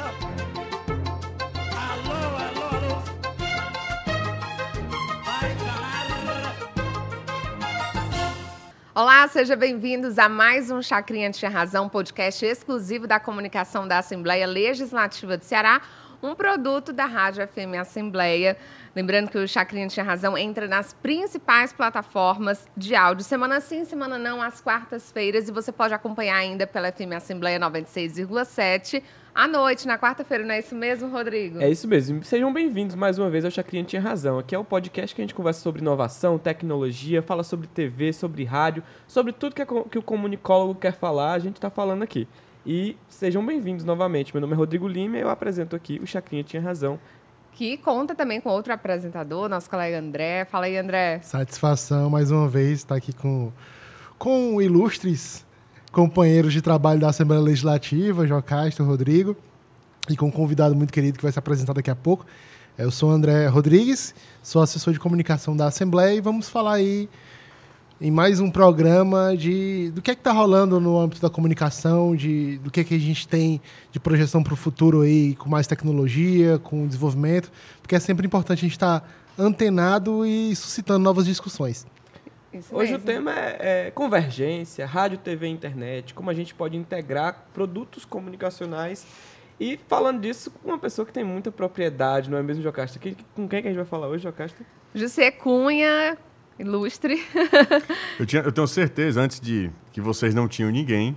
up. Alô, alô, alô. Vai parar. Olá, sejam bem-vindos a mais um Chacrinha Tinha Razão, podcast exclusivo da comunicação da Assembleia Legislativa do Ceará, um produto da Rádio FM Assembleia. Lembrando que o Chacrinha Tinha Razão entra nas principais plataformas de áudio, semana sim, semana não, às quartas-feiras, e você pode acompanhar ainda pela FM Assembleia 96,7 à noite, na quarta-feira, não é isso mesmo, Rodrigo? É isso mesmo. Sejam bem-vindos mais uma vez ao Chacrinha Tinha Razão. Aqui é o podcast que a gente conversa sobre inovação, tecnologia, fala sobre TV, sobre rádio, sobre tudo que, que o comunicólogo quer falar, a gente está falando aqui. E sejam bem-vindos novamente. Meu nome é Rodrigo Lima e eu apresento aqui o Chacrinha Tinha Razão. Que conta também com outro apresentador, nosso colega André. Fala aí, André. Satisfação mais uma vez estar aqui com, com ilustres companheiros de trabalho da Assembleia Legislativa, João Castro, Rodrigo, e com um convidado muito querido que vai se apresentar daqui a pouco. Eu sou o André Rodrigues, sou assessor de comunicação da Assembleia e vamos falar aí em mais um programa de do que é que está rolando no âmbito da comunicação, de do que é que a gente tem de projeção para o futuro aí com mais tecnologia, com desenvolvimento, porque é sempre importante a gente estar antenado e suscitando novas discussões. Isso Hoje mesmo. o tema é, é convergência, rádio, TV e internet, como a gente pode integrar produtos comunicacionais. E falando disso, com uma pessoa que tem muita propriedade, não é mesmo, Jocasta? Que- Com quem que a gente vai falar hoje, Jocasta? José Cunha, ilustre. Eu, tinha, eu tenho certeza, antes de que vocês não tinham ninguém,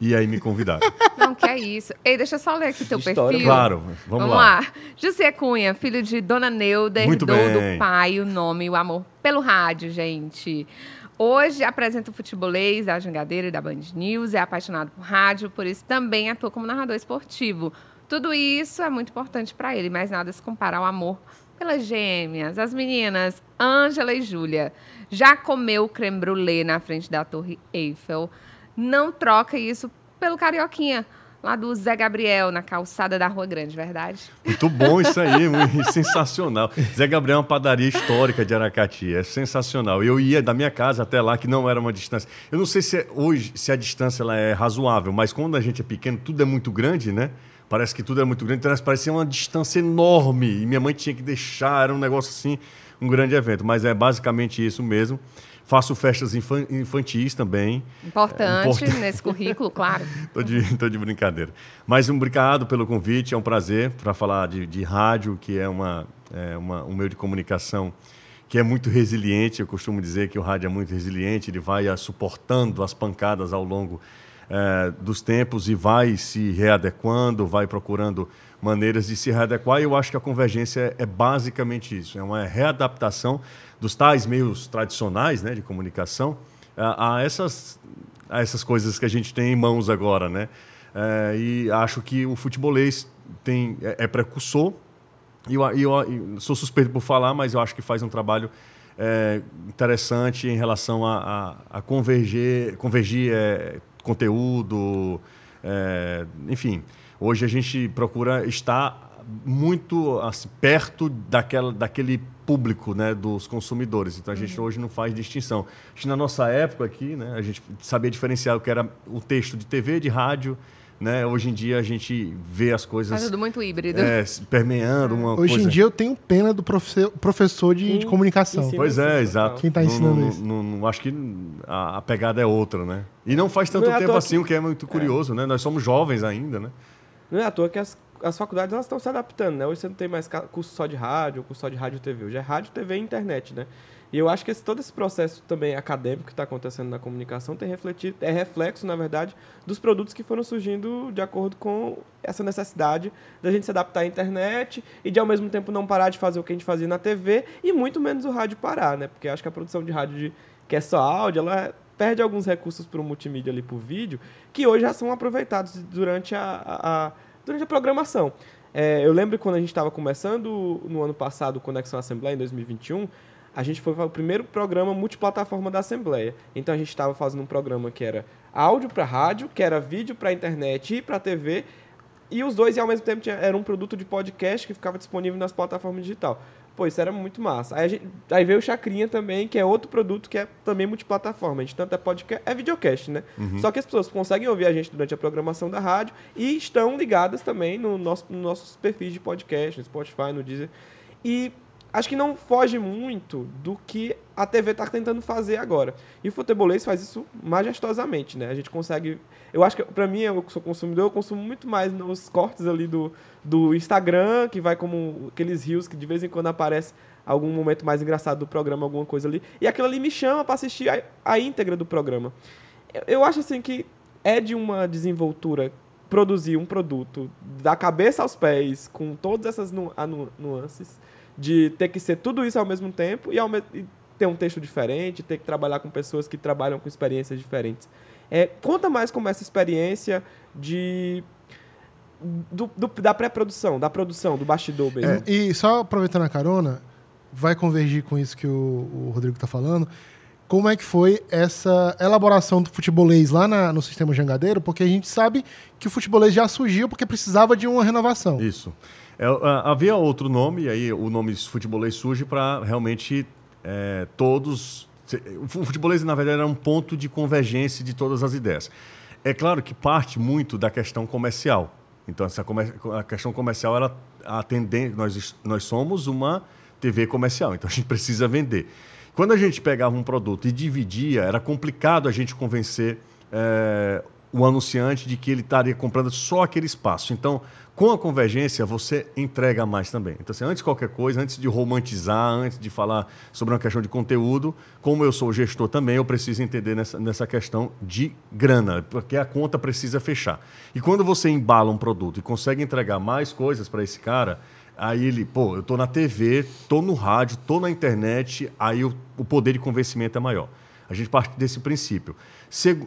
e aí me convidaram. Não, que é isso. Ei, deixa eu só ler aqui teu História. perfil. claro, vamos, lá. José Cunha, filho de Dona Neuda, Muito herdou bem. do pai o nome e o amor pelo rádio, gente. Hoje apresenta o futebolês da Jangadeira e da Band News, é apaixonado por rádio, por isso também atua como narrador esportivo. Tudo isso é muito importante para ele, mas nada se compara ao amor pelas gêmeas, as meninas Ângela e Júlia. Já comeu creme brulee na frente da Torre Eiffel. Não troca isso pelo Carioquinha, lá do Zé Gabriel, na calçada da Rua Grande, verdade? Muito bom isso aí, muito sensacional. Zé Gabriel é uma padaria histórica de Aracati, é sensacional. Eu ia da minha casa até lá, que não era uma distância. Eu não sei se é- hoje se a distância ela é razoável, mas quando a gente é pequeno, tudo é muito grande, né? Parece que tudo é muito grande, então parecia uma distância enorme. E minha mãe tinha que deixar, era um negócio assim, um grande evento. Mas é basicamente isso mesmo. Faço festas infan- infantis também. Importante É importante. nesse currículo, claro. Tô de, tô de brincadeira. Mas um obrigado pelo convite, é um prazer para falar de, de rádio, que é, uma, é uma, um meio de comunicação que é muito resiliente. Eu costumo dizer que o rádio é muito resiliente, ele vai ah, suportando as pancadas ao longo eh, dos tempos e vai se readequando, vai procurando maneiras de se readequar. E eu acho que a convergência é basicamente isso, é uma readaptação dos tais meios tradicionais né, de comunicação a, a essas a essas coisas que a gente tem em mãos agora, né? É, e acho que o futebolês tem, é, é precursor. E eu, eu- e sou suspeito por falar, mas eu acho que faz um trabalho é, interessante em relação a, a, a converger, convergir é, conteúdo. é, enfim, hoje a gente procura estar muito assim, perto daquela, daquele público né, dos consumidores. Então a gente hoje não faz distinção. Acho que na nossa época aqui, né, a gente sabia diferenciar o que era o texto de TV, de rádio. Né? Hoje em dia a gente vê as Tá coisas tudo muito híbrido. é, se permeando uma Hoje coisa. em dia eu tenho pena do profe- professor de, de comunicação. ensina. Pois é, exato. Quem tá Não- ensinando não- isso? não- não- acho que a, a pegada é outra, né? E não faz tanto Não é tempo assim, o que é muito curioso, né? Nós somos jovens ainda, né? Não é à toa que as, as faculdades elas estão se adaptando, né? Hoje você não tem mais curso só de rádio, curso só de rádio e TV. Hoje é rádio, TV e internet, né? E eu acho que esse- todo esse processo também acadêmico que está acontecendo na comunicação tem refletido, é reflexo, na verdade, dos produtos que foram surgindo de acordo com essa necessidade da gente se adaptar à internet e de ao mesmo tempo não parar de fazer o que a gente fazia na TV e muito menos o rádio parar, né? Porque acho que a produção de rádio de, que é só áudio, ela perde alguns recursos para o multimídia ali por vídeo, que hoje já são aproveitados durante a, a- a- durante a programação. É, eu lembro quando a gente estava começando no ano passado o Conexão Assembleia, em 2021, a gente foi o primeiro programa multiplataforma da Assembleia. Então a gente estava fazendo um programa que era áudio para rádio, que era vídeo para internet e para TV, e os dois, e ao mesmo tempo, tinha, era um produto de podcast que ficava disponível nas plataformas digital. Pô, isso era muito massa. Aí, gente- aí veio o Chacrinha também, que é outro produto que é também multiplataforma. A gente tanto é podcast, é videocast, né? Só que as pessoas conseguem ouvir a gente durante a programação da rádio e estão ligadas também no nosso, nos nossos perfis de podcast, no Spotify, no Deezer. E acho que não foge muito do que a TV está tentando fazer agora. E o futebolês faz isso majestosamente, né? A gente consegue. Eu acho que, pra mim, eu sou consumidor, eu consumo muito mais nos cortes ali do, do Instagram, que vai como aqueles rios que de vez em quando aparece algum momento mais engraçado do programa, alguma coisa ali. E aquilo ali me chama pra assistir a, a íntegra do programa. Eu, eu acho assim que é de uma desenvoltura produzir um produto da cabeça aos pés, com todas essas nu- nuances, de ter que ser tudo isso ao mesmo tempo e, ao me- e ter um texto diferente, ter que trabalhar com pessoas que trabalham com experiências diferentes. É, conta mais como essa experiência de do- do- da pré-produção, da produção, do bastidor mesmo. E só aproveitando a carona, vai convergir com isso que o, o Rodrigo está falando. Como é que foi essa elaboração do futebolês lá na- no sistema jangadeiro? Porque a gente sabe que o futebolês já surgiu porque precisava de uma renovação. Isso. É, a- havia outro nome, e aí o nome futebolês surge para realmente é, todos. O fu- futebolês, na verdade, era um ponto de convergência de todas as ideias. É claro que parte muito da questão comercial. Então, essa comer- a questão comercial, ela atende, nós, nós somos uma TV comercial, então a gente precisa vender. Quando a gente pegava um produto e dividia, era complicado a gente convencer é, o anunciante de que ele estaria comprando só aquele espaço. Então, com a convergência, você entrega mais também. Então, assim, antes de qualquer coisa, antes de romantizar, antes de falar sobre uma questão de conteúdo, como eu sou gestor também, eu preciso entender nessa, nessa questão de grana, porque a conta precisa fechar. E quando você embala um produto e consegue entregar mais coisas para esse cara, Aí ele, pô, eu tô na TV, tô no rádio, tô na internet, aí o, o poder de convencimento é maior. A gente parte desse princípio.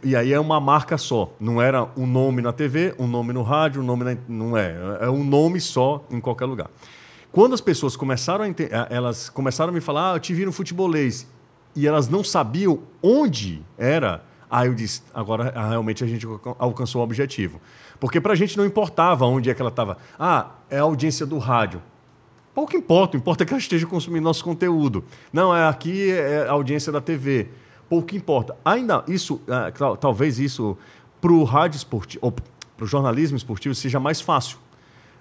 E aí é uma marca só. Não era um nome na TV, um nome no rádio, um nome na. Não é. É um nome só em qualquer lugar. Quando as pessoas começaram a, a- elas começaram a me falar, ah, eu te vi no futebolês, e elas não sabiam onde era, aí eu disse, agora ah, realmente a gente alcan- alcançou o objetivo. Porque para a gente não importava onde é que ela estava. Ah, é a audiência do rádio. Pouco importa, importa é que ela esteja consumindo nosso conteúdo. Não, é aqui é a audiência da TV. Pouco importa. Ainda isso, tal- talvez isso para o rádio esportivo, ou para o jornalismo esportivo seja mais fácil,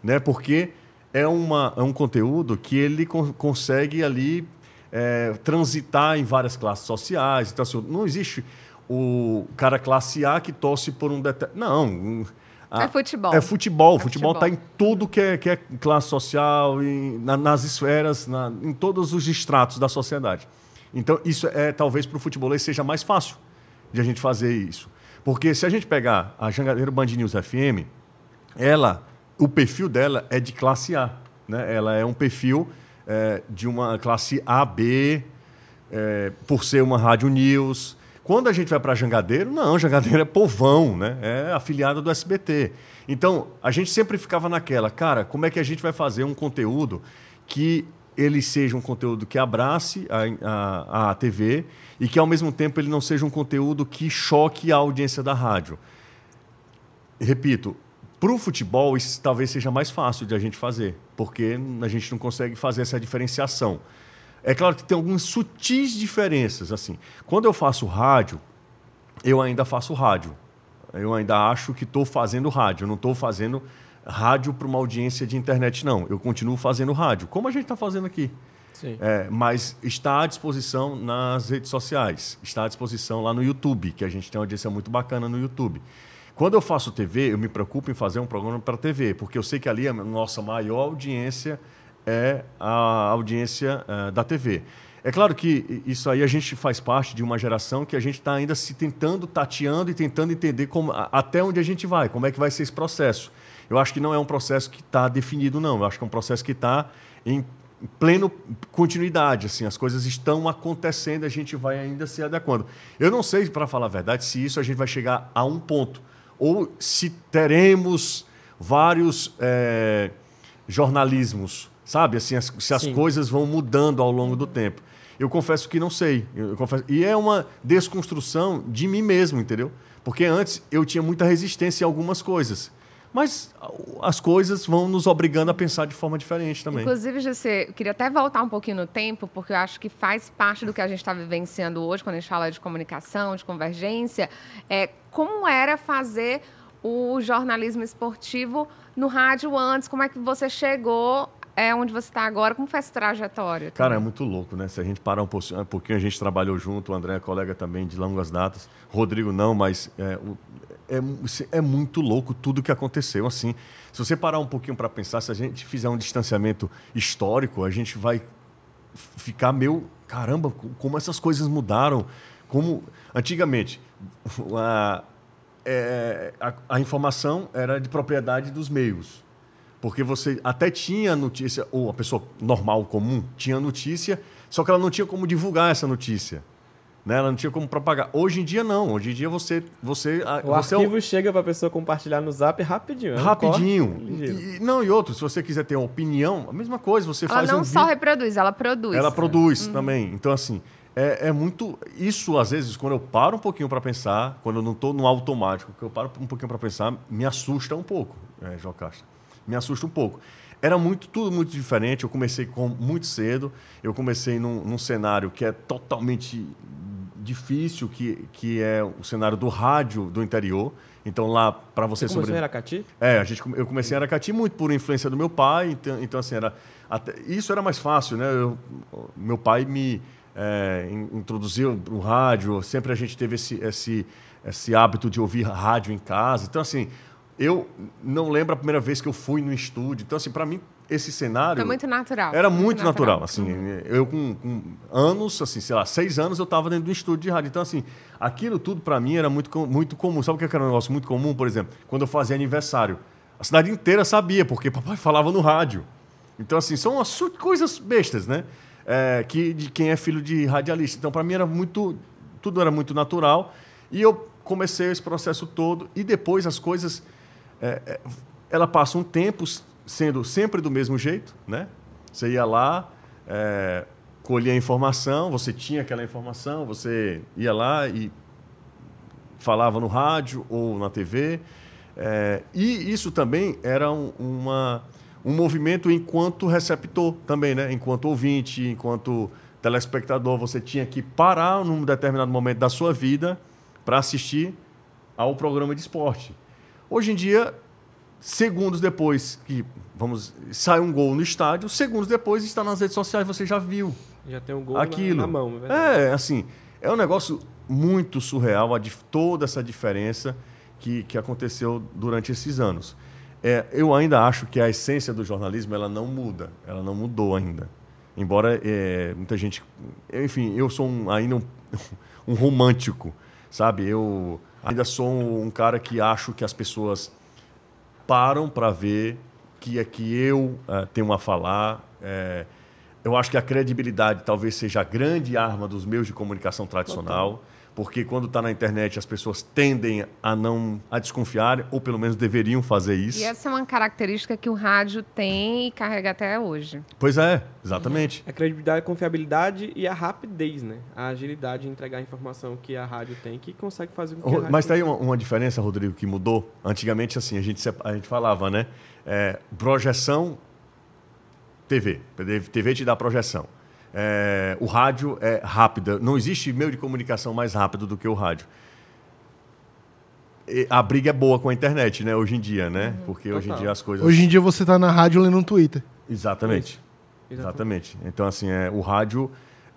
né? Porque é, uma, é um conteúdo que ele con- consegue ali é, transitar em várias classes sociais. Então, assim, não existe o cara classe A que torce por um determinado. Não. a- É futebol. É futebol. É futebol está em tudo que é, que é classe social, em- na- nas esferas, na- em todos os estratos da sociedade. Então, isso é talvez para o futebolês seja mais fácil de a gente fazer isso. Porque se a gente pegar a Jangadeiro Band News FM, ela, o perfil dela é de classe A. Né? Ela é um perfil é, de uma classe A, B, é, por ser uma rádio news. Quando a gente vai para Jangadeiro, não, Jangadeiro é povão, né? é afiliada do SBT. Então, a gente sempre ficava naquela, cara, como é que a gente vai fazer um conteúdo que ele seja um conteúdo que abrace a, a, a TV e que, ao mesmo tempo, ele não seja um conteúdo que choque a audiência da rádio. Repito, para o futebol, isso talvez seja mais fácil de a gente fazer, porque a gente não consegue fazer essa diferenciação. É claro que tem algumas sutis diferenças. assim. Quando eu faço rádio, eu ainda faço rádio. Eu ainda acho que estou fazendo rádio. Não estou fazendo rádio para uma audiência de internet, não. Eu continuo fazendo rádio, como a gente está fazendo aqui. É, mas está à disposição nas redes sociais, está à disposição lá no YouTube, que a gente tem uma audiência muito bacana no YouTube. Quando eu faço TV, eu me preocupo em fazer um programa para TV, porque eu sei que ali a nossa maior audiência é a audiência eh, da TV. É claro que isso aí a gente faz parte de uma geração que a gente está ainda se tentando, tateando e tentando entender como, até onde a gente vai, como é que vai ser esse processo. Eu acho que não é um processo que está definido, não. Eu acho que é um processo que está em pleno continuidade. Assim, as coisas estão acontecendo, a gente vai ainda se adequando. Eu não sei, para falar a verdade, se isso a gente vai chegar a um ponto ou se teremos vários eh, jornalismos, sabe? Assim, as- se as Sim. coisas vão mudando ao longo do tempo. Eu confesso que não sei. Eu confesso- E é uma desconstrução de mim mesmo, entendeu? Porque antes eu tinha muita resistência em algumas coisas. Mas as coisas vão nos obrigando a pensar de forma diferente também. Inclusive, José, eu queria até voltar um pouquinho no tempo, porque eu acho que faz parte do que a gente está vivenciando hoje, quando a gente fala de comunicação, de convergência, é como era fazer o jornalismo esportivo no rádio antes, como é que você chegou é onde você está agora, como foi essa trajetória? Cara, é muito louco, né? Se a gente parar um pouquinho, um pouquinho, a gente trabalhou junto, o André é colega também de longas datas, Rodrigo não, mas é, o- é, é muito louco tudo que aconteceu, assim. Se você parar um pouquinho para pensar, se a gente fizer um distanciamento histórico, a gente vai ficar meio, caramba, como essas coisas mudaram, como antigamente a, é, a, a informação era de propriedade dos meios. Porque você até tinha notícia, ou a pessoa normal, comum, tinha notícia, só que ela não tinha como divulgar essa notícia. Né? Ela não tinha como propagar. Hoje em dia, não. Hoje em dia, você. você, a- O você é arquivo chega pra pessoa compartilhar no zap rapidinho. é rapidinho. E, não, e outro, se você quiser ter uma opinião, a mesma coisa, você Ela faz não um só vídeo. reproduz, ela produz. Ela produz também. Então, assim, é, é muito. Isso, às vezes, quando eu paro um pouquinho para pensar, quando eu não estou no automático, que eu paro um pouquinho para pensar, me assusta um pouco, é, João Castro. Me assusta um pouco. Era muito, tudo muito diferente. Eu comecei com, muito cedo. Eu comecei num, num cenário que é totalmente difícil, que, que é o cenário do rádio do interior. Então, lá, para você, Você começou em sobreviver. Aracati? É, a gente, eu comecei em Aracati muito por influência do meu pai, então, então assim, era, até- isso era mais fácil, né? Eu- meu pai me é, in- introduziu o rádio, sempre a gente teve esse, esse, esse hábito de ouvir rádio em casa. Então, assim, eu não lembro a primeira vez que eu fui no estúdio. Então, assim, para mim, esse cenário... Foi muito natural. Era muito natural, assim. Eu com, com anos, assim, sei lá, seis anos eu estava dentro do estúdio de rádio. Então, assim, aquilo tudo para mim era muito, muito comum. Sabe o que era um negócio muito comum, por exemplo? Quando eu fazia aniversário. A cidade inteira sabia, porque papai falava no rádio. Então, assim, são umas coisas bestas, né? É, que, de quem é filho de radialista. Então, para mim era muito... Tudo era muito natural. E eu comecei esse processo todo. E depois as coisas... é, é, ela passa um tempo sendo sempre do mesmo jeito, né? Você ia lá, é, colhia informação, você tinha aquela informação, você ia lá e falava no rádio ou na TV. é, e isso também era um, uma, um movimento enquanto receptor também, né? Enquanto ouvinte, enquanto telespectador, você tinha que parar num determinado momento da sua vida para assistir ao programa de esporte. Hoje em dia, segundos depois que vamos sai um gol no estádio, segundos depois está nas redes sociais, você já viu Já tem um gol na- aquilo. Na, mão, é. É, assim, é um negócio muito surreal, a toda essa diferença que, que aconteceu durante esses anos. É, eu ainda acho que a essência do jornalismo ela não muda, ela não mudou ainda. Embora é, muita gente. Enfim, eu sou um- ainda um, um romântico, sabe? Eu ainda sou um, cara que acho que as pessoas param para ver que é que eu eh, tenho a falar. eh, eu acho que a credibilidade talvez seja a grande arma dos meios de comunicação tradicional, porque quando está na internet as pessoas tendem a não a desconfiar, ou pelo menos deveriam fazer isso. E essa é uma característica que o rádio tem e carrega até hoje. Pois é, exatamente. A credibilidade, a confiabilidade e a rapidez, né? A agilidade de entregar a informação que a rádio tem, que consegue fazer com que a rádio Mas tá aí uma, uma diferença, Rodrigo, que mudou. Antigamente, assim, a gente, a gente falava, né? É, projeção TV. TV te dá projeção. É, o rádio é rápida. Não existe meio de comunicação mais rápido do que o rádio. E a briga é boa com a internet, né? Hoje em dia, né? Porque hoje em Total. dia as coisas. Hoje em dia você tá na rádio lendo um Twitter. Exatamente. Exatamente. Exatamente. Então, assim, é, o rádio,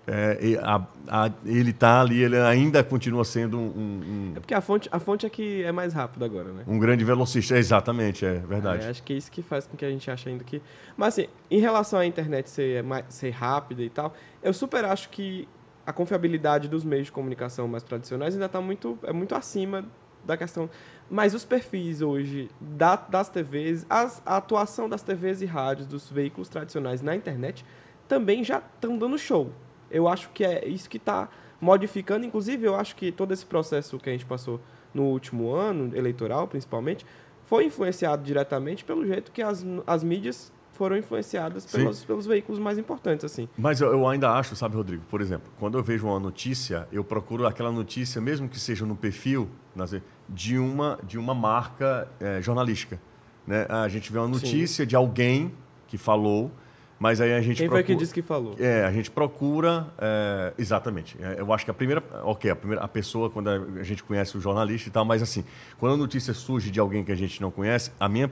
é, a- a- ele está ali, ele ainda continua sendo um, um- É porque a fonte, a fonte é que é mais rápida agora, né? um grande velocista. Exatamente, é verdade. É, acho que é isso que faz com que a gente ache ainda que. Mas assim, em relação à internet ser, mais, ser rápida e tal, eu super acho que a confiabilidade dos meios de comunicação mais tradicionais ainda está muito, é muito acima da questão. Mas os perfis hoje da- das TVs, as- a atuação das TVs e rádios, dos veículos tradicionais na internet, também já estão dando show. Eu acho que é isso que está modificando. Inclusive, eu acho que todo esse processo que a gente passou no último ano, eleitoral principalmente, foi influenciado diretamente pelo jeito que as, as mídias foram influenciadas Sim. pelos, pelos veículos mais importantes, assim. Mas eu, eu ainda acho, sabe, Rodrigo, por exemplo, quando eu vejo uma notícia, eu procuro aquela notícia, mesmo que seja no perfil, nas- de uma, de uma marca eh, jornalística. Né? A gente vê uma notícia de alguém que falou, mas aí a gente Quem procura... foi que disse que falou? É, a gente procura. é, exatamente. É, eu acho que a primeira. Ok, a, primeira, a pessoa, quando a gente conhece o jornalista e tal, mas assim, quando a notícia surge de alguém que a gente não conhece, a minha,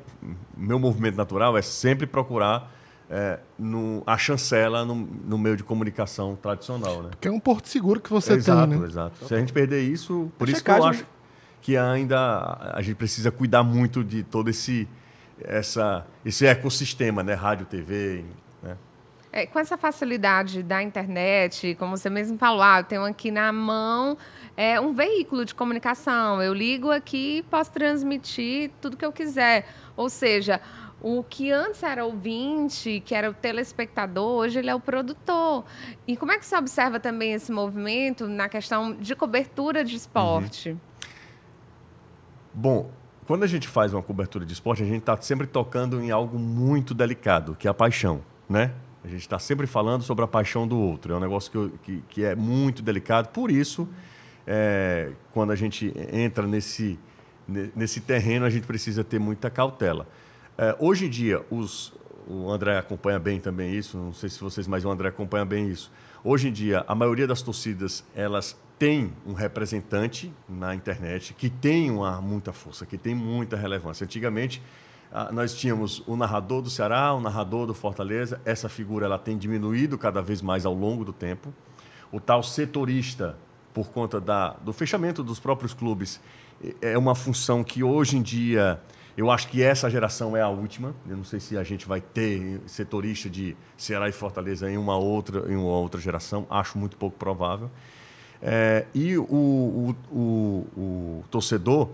meu movimento natural é sempre procurar é, no, a chancela no, no meio de comunicação tradicional, né? Que é um porto seguro que você exato, tem, né? exato. Se a gente perder isso, por A isso que eu checagem- acho que ainda a gente precisa cuidar muito de todo esse, essa, esse ecossistema, né? Rádio, TV? É, com essa facilidade da internet, como você mesmo falou, ah, eu tenho aqui na mão é, um veículo de comunicação. Eu ligo aqui e posso transmitir tudo que eu quiser. Ou seja, o que antes era ouvinte, que era o telespectador, hoje ele é o produtor. E como é que você observa também esse movimento na questão de cobertura de esporte? Bom, quando a gente faz uma cobertura de esporte, a gente está sempre tocando em algo muito delicado, que é a paixão, né? A gente está sempre falando sobre a paixão do outro. É um negócio que, que, que é muito delicado. Por isso, é, quando a gente entra nesse, ne- nesse terreno, a gente precisa ter muita cautela. É, hoje em dia, os, o André acompanha bem também isso, não sei se vocês, mas o André acompanha bem isso. Hoje em dia, a maioria das torcidas, elas têm um representante na internet que tem uma, muita força, que tem muita relevância. Antigamente, nós tínhamos o narrador do Ceará, o narrador do Fortaleza. Essa figura ela tem diminuído cada vez mais ao longo do tempo. O tal setorista, por conta da, do fechamento dos próprios clubes, é uma função que hoje em dia eu acho que essa geração é a última. Eu não sei se a gente vai ter setorista de Ceará e Fortaleza em uma outra, em uma outra geração. Acho muito pouco provável. É, e o, o, o, o torcedor,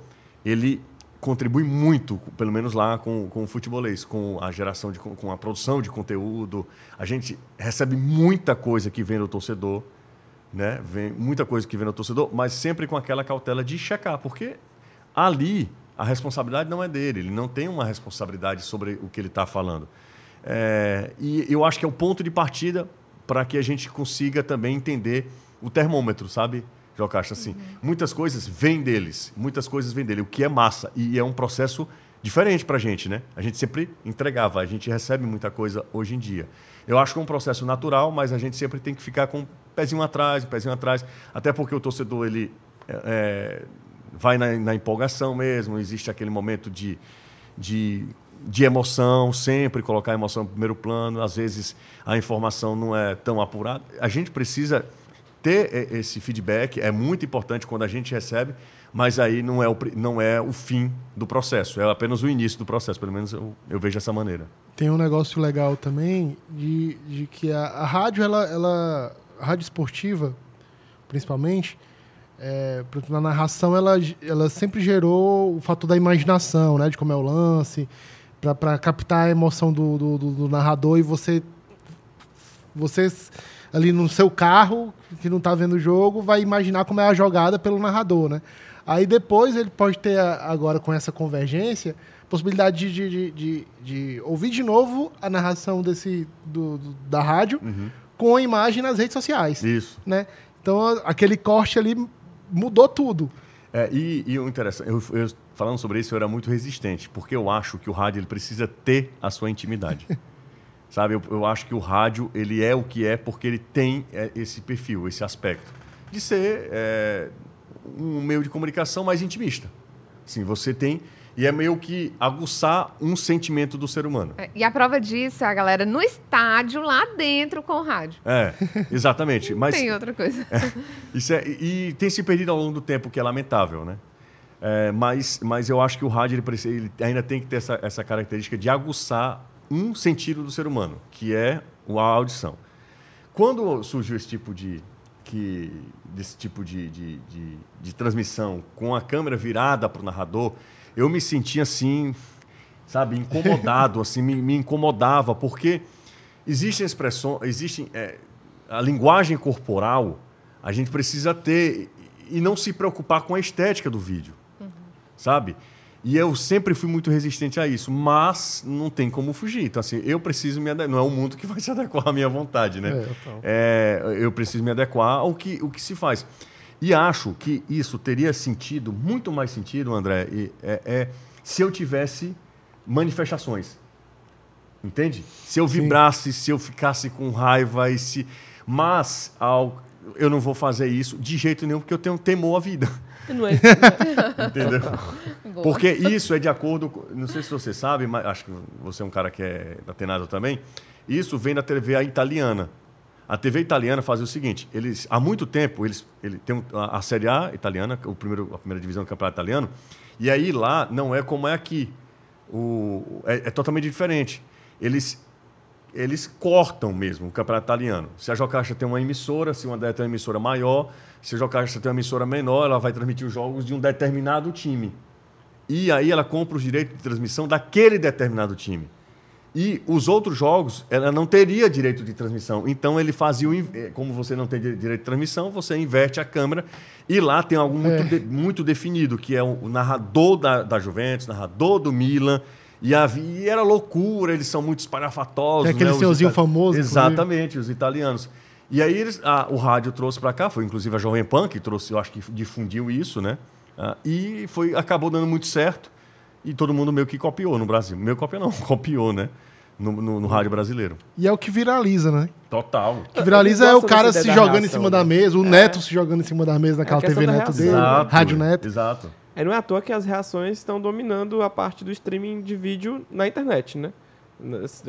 ele contribui muito, pelo menos lá com, com o futebolês, com a geração, de, com a produção de conteúdo. A gente recebe muita coisa que vem do torcedor, né? Vem muita coisa que vem do torcedor, mas sempre com aquela cautela de checar, porque ali a responsabilidade não é dele, ele não tem uma responsabilidade sobre o que ele está falando. É, e eu acho que é o ponto de partida para que a gente consiga também entender o termômetro, sabe, Jocacha? Assim, muitas coisas vêm deles, muitas coisas vêm dele, o que é massa. E é um processo diferente para a gente, né? A gente sempre entregava, a gente recebe muita coisa hoje em dia. Eu acho que é um processo natural, mas a gente sempre tem que ficar com um pezinho atrás, um pezinho atrás, até porque o torcedor, ele é, é, vai na, na empolgação mesmo, existe aquele momento de, de, de emoção, sempre colocar a emoção no primeiro plano, às vezes a informação não é tão apurada. A gente precisa ter e- esse feedback, é muito importante quando a gente recebe, mas aí não é o, não é o fim do processo, é apenas o início do processo, pelo menos eu, eu vejo dessa maneira. Tem um negócio legal também de, de que a, a rádio, ela, ela, a rádio esportiva, principalmente, é, na narração, ela, ela sempre gerou o fator da imaginação, né? De como é o lance, para captar a emoção do, do, do- do narrador e você, você ali no seu carro, que não está vendo o jogo, vai imaginar como é a jogada pelo narrador, né? Aí depois ele pode ter, agora com essa convergência, possibilidade de, de, de, de ouvir de novo a narração desse, do, do- da rádio com a imagem nas redes sociais, Isso. né? Então aquele corte ali mudou tudo. É, e, e o interessante, eu, eu- falando sobre isso, eu era muito resistente, porque eu acho que o rádio ele precisa ter a sua intimidade. Sabe, eu, eu acho que o rádio ele é o que é porque ele tem é, esse perfil, esse aspecto de ser é, um meio de comunicação mais intimista. Sim, você tem e é meio que aguçar um sentimento do ser humano. É, E a prova disso é a galera no estádio, lá dentro com o rádio. É, exatamente. Mas Tem outra coisa. Isso é, e tem se perdido ao longo do tempo, que é lamentável, né? É, mas, mas eu acho que o rádio ele, ele ainda tem que ter essa, essa característica de aguçar um sentido do ser humano, que é a audição. Quando surgiu esse tipo de, que, desse tipo de, de, de, de transmissão com a câmera virada para o narrador, eu me senti assim, sabe, incomodado, assim, me, me incomodava, porque existem expressões, existem é, a linguagem corporal, a gente precisa ter e não se preocupar com a estética do vídeo, sabe? E eu sempre fui muito resistente a isso, mas não tem como fugir. Então, assim, eu preciso me adequar. Não é o mundo que vai se adequar à minha vontade, né? É, total. É, eu preciso me adequar ao que, o que se faz. E acho que isso teria sentido, muito mais sentido, André, e- é, é se eu tivesse manifestações. Entende? Se eu vibrasse, se eu ficasse com raiva e se mas ao eu não vou fazer isso de jeito nenhum porque eu tenho temor à vida. Não é, Entendeu? Boa. Porque isso é de acordo com. Não sei se você sabe, mas acho que você é um cara que é da Tenado também. Isso vem da TV italiana. A TV italiana fazia o seguinte: eles, há muito tempo, eles, ele tem a, a Série A italiana, o primeiro, a primeira divisão do campeonato italiano, e aí lá não é como é aqui. O, é, é totalmente diferente. Eles, eles cortam mesmo o campeonato italiano. Se a Jocasta tem uma emissora, se uma dela tem uma emissora maior, se a Jocasta tem uma emissora menor, ela vai transmitir os jogos de um determinado time. E aí ela compra os direitos de transmissão daquele determinado time. E os outros jogos, ela não teria direito de transmissão. Então ele fazia o. eh, Como você não tem di- direito de transmissão, você inverte a câmera. E lá tem algo muito, É. de- muito definido, que é o, o narrador da, da Juventus, narrador do Milan. E, havia, e era loucura, eles são muito espalhafatosos. Tem aquele né, senhorzinho famoso, inclusive. Exatamente, os italianos. E aí eles, a- o rádio trouxe para cá, foi inclusive a Jovem Pan que trouxe, eu acho que difundiu isso, né? Ah, e foi, acabou dando muito certo. E todo mundo meio que copiou no Brasil. Meu copiou não, copiou, né? No, no- no rádio brasileiro. E é o que viraliza, né? Total. O que viraliza é o cara se da jogando em reação, cima da né? mesa, o Neto se jogando em cima da mesa naquela É TV da Neto reação. dele, Exato. Rádio Neto. Exato. É, não é à toa que as reações estão dominando a parte do streaming de vídeo na internet, né?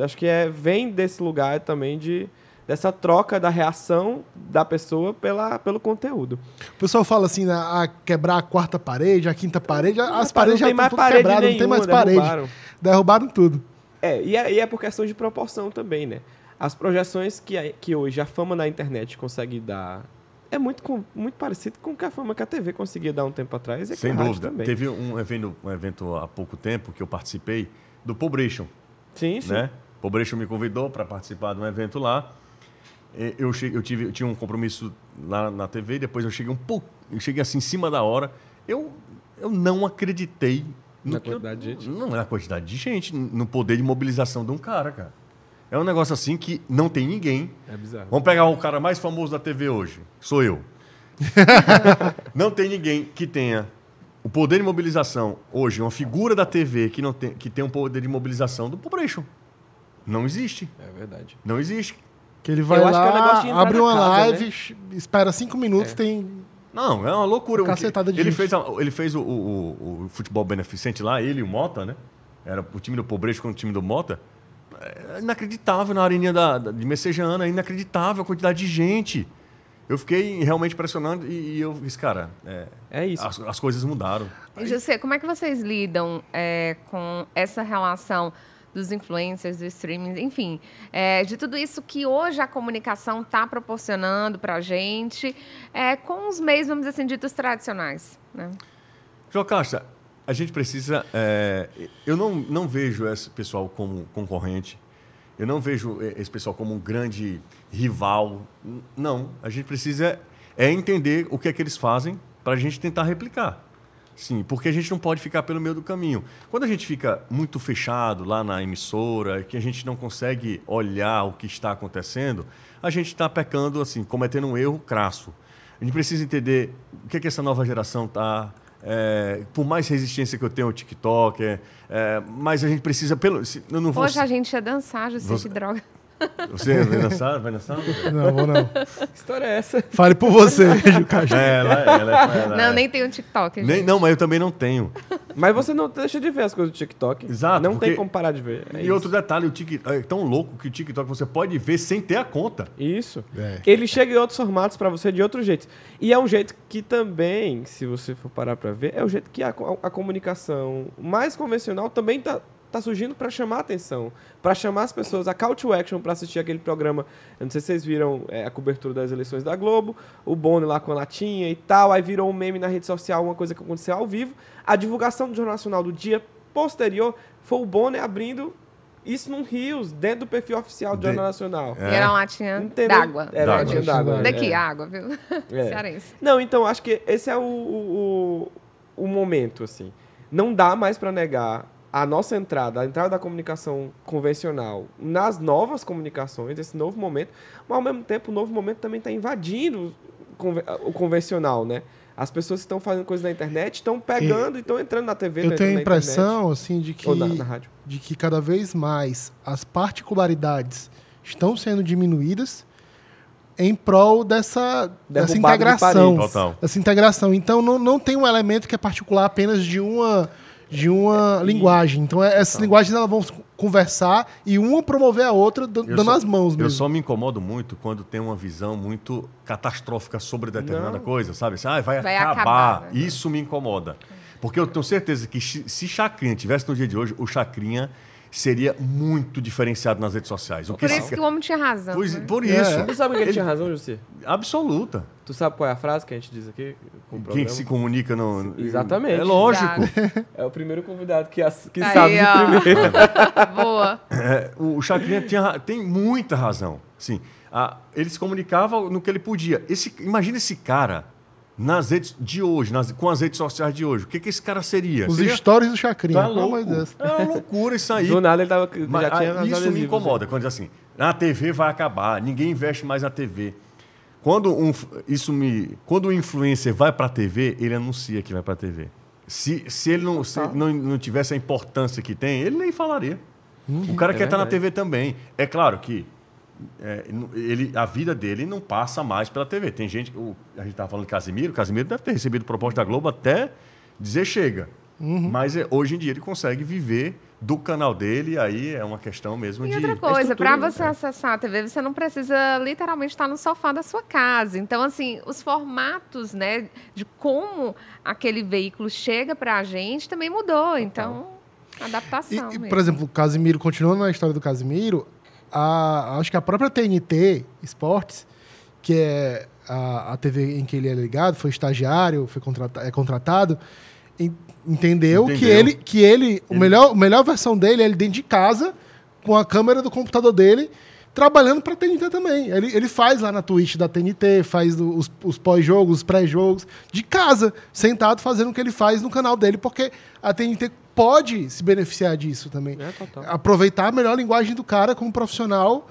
Acho que é, vem desse lugar também de dessa troca da reação da pessoa pela, pelo conteúdo. O pessoal fala assim, né, a quebrar a quarta parede, a quinta parede, as paredes não já tem mais estão parede quebradas, não tem nenhuma, mais parede. derrubaram. Derrubaram tudo. É, e é, e é por questão de proporção também, né? As projeções que, que hoje a fama na internet consegue dar é muito, com- muito parecido com o que a fama que a TV conseguia dar um tempo atrás. E que Sem dúvida. Também. Teve um evento, um evento há pouco tempo que eu participei do Pobration. Sim, sim. né? Pobrecho me convidou para participar de um evento lá. Eu, cheguei, eu, tive, eu tinha um compromisso lá na TV, depois eu cheguei um pouco, eu cheguei assim em cima da hora. Eu, eu não acreditei no Na que eu- quantidade de gente? Não é a quantidade de gente, no poder de mobilização de um cara, cara. É um negócio assim que não tem ninguém. É bizarro. Vamos pegar o cara mais famoso da TV hoje, sou eu. não tem ninguém que tenha o poder de mobilização hoje, uma figura da TV que não tem que tem um poder de mobilização do Pobration. Não existe. É verdade. Não existe. Que ele vai Eu acho que é lá, entrar abre uma casa, live, né? espera cinco minutos, É. tem... Não, é uma loucura. Uma cacetada de ele, gente. fez a- ele fez o, o- o- o futebol beneficente lá, ele e o Mota, né? Era o time do Pobrecho com o time do Mota. É inacreditável na areninha da, da- de Messejana, é inacreditável a quantidade de gente. Eu fiquei realmente impressionado e, e eu disse, cara, é, É isso. as, as coisas mudaram. E, José, como é que vocês lidam é, com essa relação dos influencers, do streaming, enfim, é, de tudo isso que hoje a comunicação está proporcionando para a gente, é, com os meios, vamos dizer assim, ditos tradicionais, né? João Caixa, a gente precisa. é, eu não, não vejo esse pessoal como concorrente. Eu não vejo esse pessoal como um grande rival. Não. A gente precisa é entender o que é que eles fazem para a gente tentar replicar. Sim, porque a gente não pode ficar pelo meio do caminho. Quando a gente fica muito fechado lá na emissora, que a gente não consegue olhar o que está acontecendo, a gente está pecando, assim, cometendo um erro crasso. A gente precisa entender o que, é que essa nova geração está. Por mais resistência que eu tenho ao TikTok, é, é, mas a gente precisa. Pelo, se- eu não vou, Hoje a gente ia dançar, Você- que droga. Você vai dançar? Vai dançar? Não, vou não. Que história é essa? Fale por você, Ju Castro. É, ela, ela, ela, Não, nem tem um TikTok, Nem, gente. não, mas eu também não tenho. Mas você não deixa de ver as coisas do TikTok. Exato, Não porque- tem como parar de ver. É e isso. outro detalhe, o TikTok é tão louco que o TikTok você pode ver sem ter a conta. Isso. É. Ele chega em outros formatos pra você de outro jeito. E é um jeito que também, se você for parar pra ver, é o jeito que a, co- a comunicação mais convencional também tá, tá surgindo pra chamar a atenção, Pra chamar as pessoas, a call to action pra assistir aquele programa. Eu não sei se vocês viram é, a cobertura das eleições da Globo, o Boni lá com a latinha e tal, aí virou um meme na rede social, uma coisa que aconteceu ao vivo. A divulgação do Jornal Nacional do dia posterior foi o Boni abrindo isso num Rios, dentro do perfil oficial do De- Jornal Nacional. E era uma latinha d'água. Era D'água. latinha d'água. Daqui, é. água, viu? É. Cearense. Não, então acho que esse é o, o, o, o momento, assim. Não dá mais para negar a nossa entrada, a entrada da comunicação convencional nas novas comunicações, esse novo momento, mas ao mesmo tempo o novo momento também está invadindo o conve- o convencional, né? As pessoas que estão fazendo coisa na internet estão pegando e estão entrando na TV. Eu tenho a impressão, assim, de internet, que, na, na rádio. de que cada vez mais as particularidades estão sendo diminuídas em prol dessa, dessa Derrubado de integração. Paris. Total. Essa integração. Então, não, não tem um elemento que é particular apenas de uma, de uma linguagem. Então, é- essas linguagens elas vão conversar e uma promover a outra, dando só- as mãos mesmo. Eu só me incomodo muito quando tem uma visão muito catastrófica sobre determinada Não. coisa, sabe? Assim, ah, vai, Vai acabar. acabar, né? Isso me incomoda. Porque eu tenho certeza que se se Chacrinha tivesse no dia de hoje, o Chacrinha seria muito diferenciado nas redes sociais. O Por isso que o homem tinha razão. Pois- né? por É. isso. Tu sabe que ele tinha razão, Jussi? Absoluta. Tu sabe qual é a frase que a gente diz aqui? Quem se comunica no. Exatamente. É lógico. É o primeiro convidado que, as- que Aí, sabe ó. de primeiro. Boa. É, o o Chacrinha tinha tem muita razão. Sim, a- ele se comunicava no que ele podia. Esse, imagina esse cara nas redes de hoje, nas- com as redes sociais de hoje. O que, que esse cara seria? Os seria stories do Chacrinha. tá louco. É uma loucura isso aí. Do nada ele tava, Mas, já tinha ah, isso me incomoda quando diz assim, a TV vai acabar, ninguém investe mais na TV. Quando um, isso me, quando o influencer vai para a TV, ele anuncia que vai para a TV. Se, se ele não, se ele não, não tivesse a importância que tem, ele nem falaria. o cara é quer estar na verdade. TV também. É claro que é, ele, a vida dele não passa mais pela TV. Tem gente, o, a gente estava falando de Casimiro, Casimiro deve ter recebido proposta da Globo até dizer chega. Mas é, hoje em dia ele consegue viver do canal dele, aí é uma questão mesmo E de. outra coisa, para você né? acessar a TV, você não precisa literalmente estar no sofá da sua casa. Então, assim, os formatos, né, de como aquele veículo chega para a gente também mudou. Então, E, adaptação. e, mesmo. por exemplo, o Casimiro, continuando na história do Casimiro, a- acho que a própria TNT Esportes, que é a, a TV em que ele é ligado, foi estagiário, foi contrata, é contratado, en- entendeu, que Entendeu. ele, que ele, o Ele- melhor, a melhor versão dele é ele dentro de casa, com a câmera do computador dele, trabalhando para a TNT também. Ele, ele faz lá na Twitch da TNT, faz o- os, os pós-jogos, os pré-jogos, de casa, sentado fazendo o que ele faz no canal dele, porque a TNT pode se beneficiar disso também. É, total. Aproveitar a melhor linguagem do cara como profissional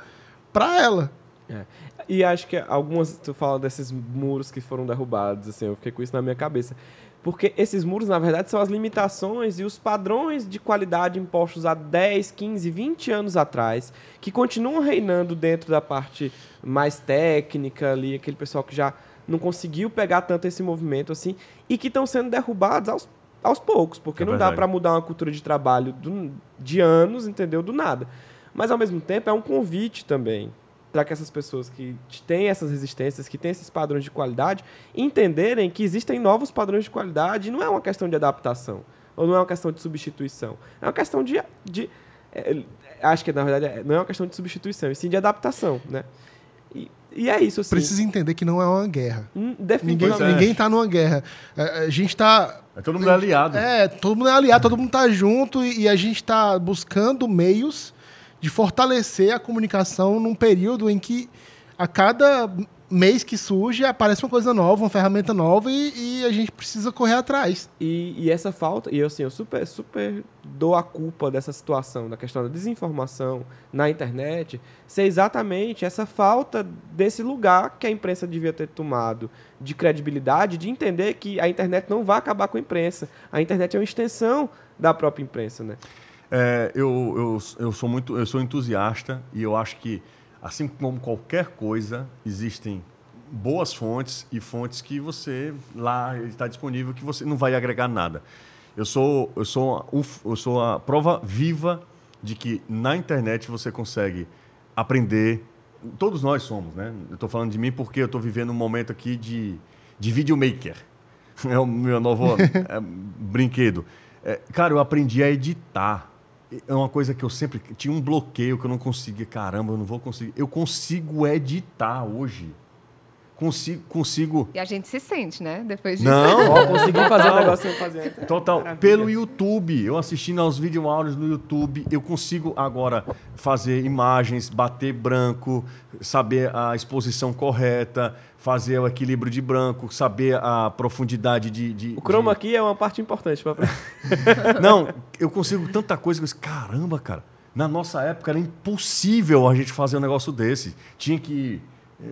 para ela. É. E acho que algumas, tu fala desses muros que foram derrubados, assim, eu fiquei com isso na minha cabeça. Porque esses muros, na verdade, são as limitações e os padrões de qualidade impostos há 10, 15, 20 anos atrás, que continuam reinando dentro da parte mais técnica ali, aquele pessoal que já não conseguiu pegar tanto esse movimento assim, e que estão sendo derrubados aos, aos poucos, porque É não dá verdade. para mudar uma cultura de trabalho do- de anos, entendeu? Do nada. Mas, ao mesmo tempo, é um convite também para que essas pessoas que têm essas resistências, que têm esses padrões de qualidade, entenderem que existem novos padrões de qualidade e não é uma questão de adaptação, ou não é uma questão de substituição. É uma questão de... de é, acho que, na verdade, é- não é uma questão de substituição, e sim de adaptação, né? E, é isso, assim. Precisa entender que não é uma guerra. Hum, Ninguém, Definitivamente. é. ninguém tá numa guerra. É, A gente tá. É todo mundo aliado. É, todo mundo é aliado, todo mundo tá junto e, e a gente tá buscando meios de fortalecer a comunicação num período em que a cada mês que surge aparece uma coisa nova, uma ferramenta nova e, e a gente precisa correr atrás. E, e essa falta, e eu, assim, eu super, super dou a culpa dessa situação, da questão da desinformação na internet, ser exatamente essa falta desse lugar que a imprensa devia ter tomado de credibilidade, de entender que a internet não vai acabar com a imprensa. A internet é uma extensão da própria imprensa, né? É, eu, eu, eu sou muito eu sou entusiasta e eu acho que assim como qualquer coisa existem boas fontes e fontes que você lá está disponível que você não vai agregar nada. Eu sou eu sou eu sou a prova viva de que na internet você consegue aprender. Todos nós somos né? Eu estou falando de mim porque eu estou vivendo um momento aqui de de videomaker. É o meu novo é, brinquedo. É, cara eu aprendi a editar é uma coisa que eu sempre tinha um bloqueio que eu não conseguia. Caramba, eu não vou conseguir. Eu consigo editar hoje. Consigo, consigo. E a gente se sente, né? Depois disso. Não, Ó, consegui fazer o negócio sem fazer. Total. Maravilha. Pelo YouTube. Eu assistindo aos videoaulas no YouTube, eu consigo agora fazer imagens, bater branco, saber a exposição correta, fazer o equilíbrio de branco, saber a profundidade de. de O chroma de- aqui é uma parte importante para Não, eu consigo tanta coisa que eu disse, caramba, cara. Na nossa época era impossível a gente fazer um negócio desse. Tinha que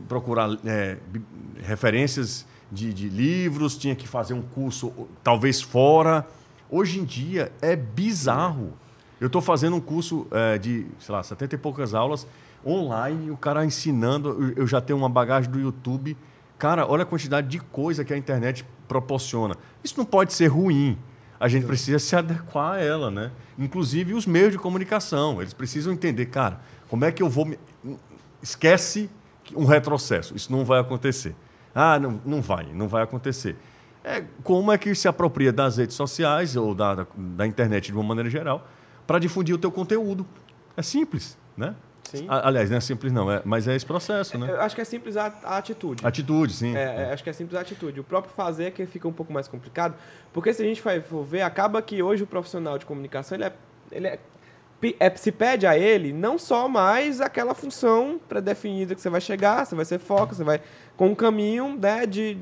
procurar bi- referências de, de livros, tinha que fazer um curso, talvez fora. Hoje em dia é bizarro. Eu estou fazendo um curso é, de, sei lá, 70 e poucas aulas online, o cara ensinando, eu- eu já tenho uma bagagem do YouTube. Cara, olha a quantidade de coisa que a internet proporciona. Isso não pode ser ruim. A gente precisa se adequar a ela, né? Inclusive os meios de comunicação. Eles precisam entender, cara, como é que eu vou. Me... Esquece um retrocesso. Isso não vai acontecer. Ah, não, não vai, não vai acontecer. É, como é que se apropria das redes sociais ou da, da, da internet de uma maneira geral para difundir o teu conteúdo? É simples, né? Sim. Aliás, não é simples não, é, mas é esse processo, né? Eu acho que é simples a, a atitude. Atitude, sim. É, é, acho que é simples a atitude. O próprio fazer é que fica um pouco mais complicado, porque se a gente for ver, acaba que hoje o profissional de comunicação, ele é, ele é, é- se pede a ele não só mais aquela função pré-definida que você vai chegar, você vai ser foco, você vai com um caminho né, de,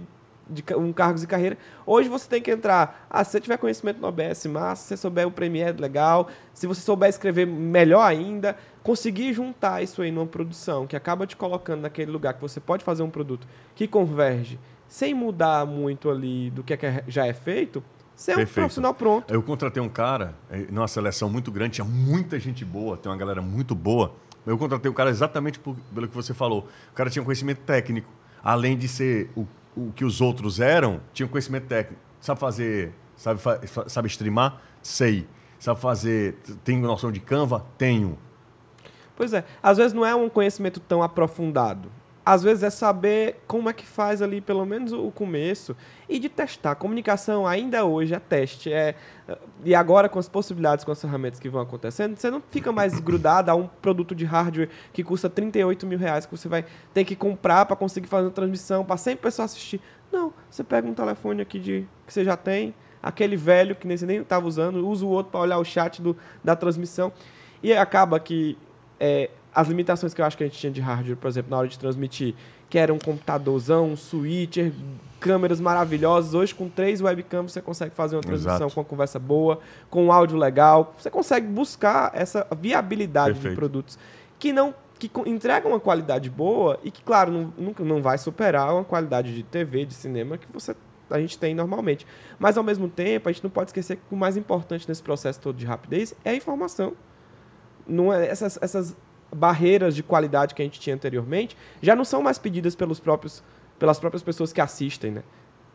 de um cargos de carreira. Hoje você tem que entrar, ah, se você tiver conhecimento no OBS massa, se você souber o Premiere legal, se você souber escrever melhor ainda, conseguir juntar isso aí numa produção que acaba te colocando naquele lugar que você pode fazer um produto que converge sem mudar muito ali do que, é que é- já é feito, você é um Perfeito. profissional pronto. Eu contratei um cara, eh, numa seleção muito grande, tinha muita gente boa, tem uma galera muito boa. Eu contratei o cara exatamente por- pelo que você falou. O cara tinha conhecimento técnico. Além de ser o, o que os outros eram, tinha conhecimento técnico. Sabe fazer, sabe, sabe streamar? Sei. Sabe fazer, tem noção de Canva? Tenho. Pois é, às vezes não é um conhecimento tão aprofundado. Às vezes é saber como é que faz ali, pelo menos o começo, e de testar. Comunicação ainda hoje é teste. É, e agora, com as possibilidades, com as ferramentas que vão acontecendo, você não fica mais grudado a um produto de hardware que custa 38 mil reais, que você vai ter que comprar para conseguir fazer uma transmissão, para 100 pessoas assistir. Não, você pega um telefone aqui de, que você já tem, aquele velho que nem você nem estava usando, usa o outro para olhar o chat do, da transmissão. E acaba que é, as limitações que eu acho que a gente tinha de hardware, por exemplo, na hora de transmitir, que era um computadorzão, um switcher, câmeras maravilhosas. Hoje, com três webcams, você consegue fazer uma transmissão Exato. com uma conversa boa, com um áudio legal. Você consegue buscar essa viabilidade de Perfeito. produtos que não que entregam uma qualidade boa e que, claro, não, nunca não vai superar uma qualidade de TV, de cinema que você a gente tem normalmente. Mas, ao mesmo tempo, a gente não pode esquecer que o mais importante nesse processo todo de rapidez é a informação não é, essas, essas barreiras de qualidade que a gente tinha anteriormente já não são mais pedidas pelos próprios, pelas próprias pessoas que assistem, né?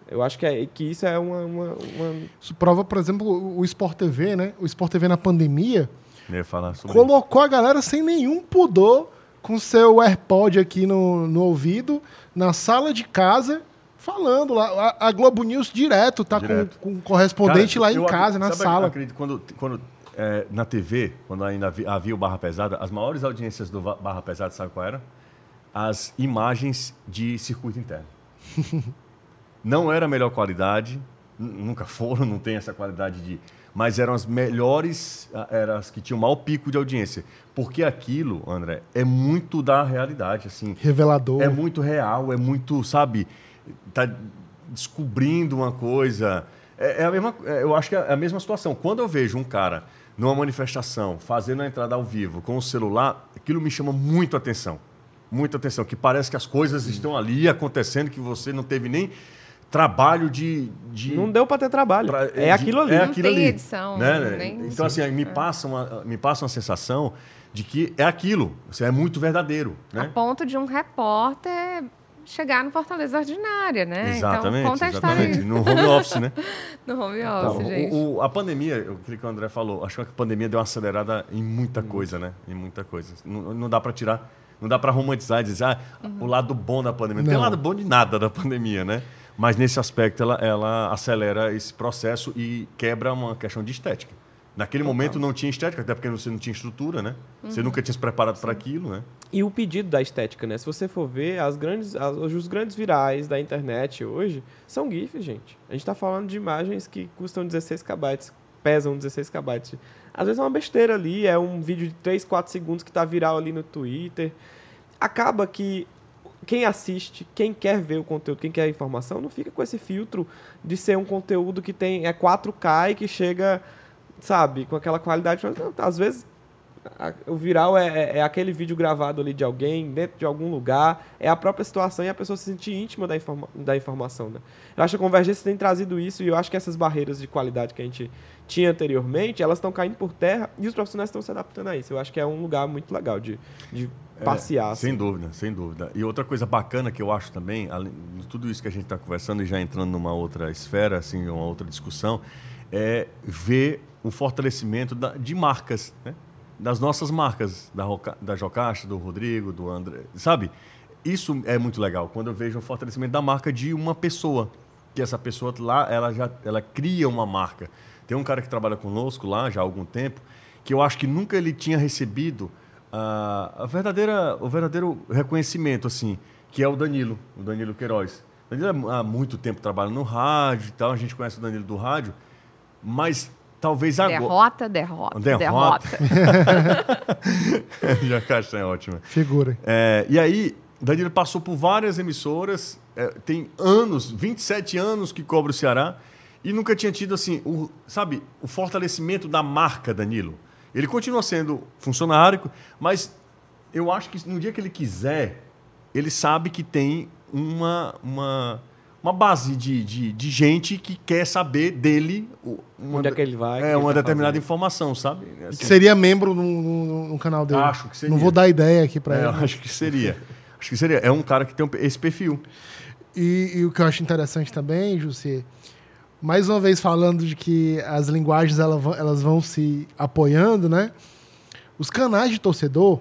Eu acho que, é, que isso é uma, uma- uma- Isso prova, por exemplo, o Sport TV, né? O Sport TV na pandemia Eu ia falar sobre colocou a galera sem nenhum pudor com seu AirPod aqui no, no ouvido, na sala de casa, falando lá. A, a Globo News direto tá Direto. com, com um correspondente Cara, lá eu em casa, acredito- na sabe, sala. Eu acredito quando, quando é, na TV, quando ainda havia, havia o Barra Pesada, as maiores audiências do Barra Pesada, sabe qual era? As imagens de circuito interno. não era a melhor qualidade, nunca foram, não tem essa qualidade de. Mas eram as melhores, eram as que tinham o maior pico de audiência. Porque aquilo, André, é muito da realidade, assim. Revelador. É muito real, é muito, sabe, tá descobrindo uma coisa. É, é a mesma, é, eu acho que é a mesma situação. Quando eu vejo um cara numa manifestação fazendo a entrada ao vivo com o celular, aquilo me chama muito atenção. Muita atenção, que parece que as coisas estão ali acontecendo, que você não teve nem trabalho de. de não deu para ter trabalho. pra- é de- aquilo ali. É Não aquilo tem ali, edição, né? nem- Então, assim, me passa, uma, me passa uma sensação de que é aquilo. É muito verdadeiro. A Né? ponto de um repórter chegar no Fortaleza Ordinária, né? Exatamente, então, conta a história exatamente. No home office, né? no home Então, office, gente. o- o- a pandemia, eu- aquilo que o André falou, acho que a pandemia deu uma acelerada em muita coisa, né? Em muita coisa. Não, não dá para tirar, não dá para romantizar e dizer, ah, o lado bom da pandemia. Não, tem Não. lado bom de nada da pandemia, né? Mas nesse aspecto ela, ela acelera esse processo e quebra uma questão de estética. Naquele momento não tinha estética, até porque você não tinha estrutura, né? Você nunca tinha se preparado para aquilo, né? E o pedido da estética, né? Se você for ver, as grandes, as- os grandes virais da internet hoje são GIFs, gente. A gente tá falando de imagens que custam 16 KB, pesam 16 KB. Às vezes é uma besteira ali, é um vídeo de 3, 4 segundos que tá viral ali no Twitter. Acaba que quem assiste, quem quer ver o conteúdo, quem quer a informação, não fica com esse filtro de ser um conteúdo que tem é 4K e que chega, sabe, com aquela qualidade. Não, às vezes a- o viral é, é- é aquele vídeo gravado ali de alguém, dentro de algum lugar, é a própria situação e a pessoa se sentir íntima da, informa da informação, né? Eu acho que a Convergência tem trazido isso e eu acho que essas barreiras de qualidade que a gente tinha anteriormente, elas estão caindo por terra e os profissionais estão se adaptando a isso. Eu acho que é um lugar muito legal de, de passear. É, Sem assim. dúvida, sem dúvida. E outra coisa bacana que eu acho também, além de tudo isso que a gente está conversando e já entrando numa outra esfera, assim, uma outra discussão, é ver o fortalecimento da- de marcas, né? das nossas marcas, da, da Jocasta, do Rodrigo, do André, sabe? Isso é muito legal, quando eu vejo o fortalecimento da marca de uma pessoa, que essa pessoa lá, ela já ela cria uma marca. Tem um cara que trabalha conosco lá já há algum tempo, que eu acho que nunca ele tinha recebido ah, a verdadeira, o verdadeiro reconhecimento, assim, que é o Danilo, o Danilo Queiroz. Danilo há muito tempo trabalha no rádio e tal, a gente conhece o Danilo do rádio, mas talvez agora... Derrota, derrota, Derrota. derrota. Já Castanha é ótima. Figura. É, e aí, Danilo passou por várias emissoras, é, tem anos, 27 anos que cobra o Ceará, e nunca tinha tido, assim, o, sabe, o fortalecimento da marca Danilo. Ele continua sendo funcionário, mas eu acho que no dia que ele quiser, ele sabe que tem uma, uma, uma base de, de, de gente que quer saber dele o- uma, Onde é que ele vai, é, uma tá determinada fazendo. informação, sabe? Assim, Que seria membro no, no- no canal dele. Acho que seria. Não vou dar ideia aqui pra é, ele. acho que seria. Acho que seria. É um cara que tem um- esse perfil. E, e o que eu acho interessante também, Jussi, mais uma vez falando de que as linguagens ela vão- elas vão se apoiando, né? Os canais de torcedor,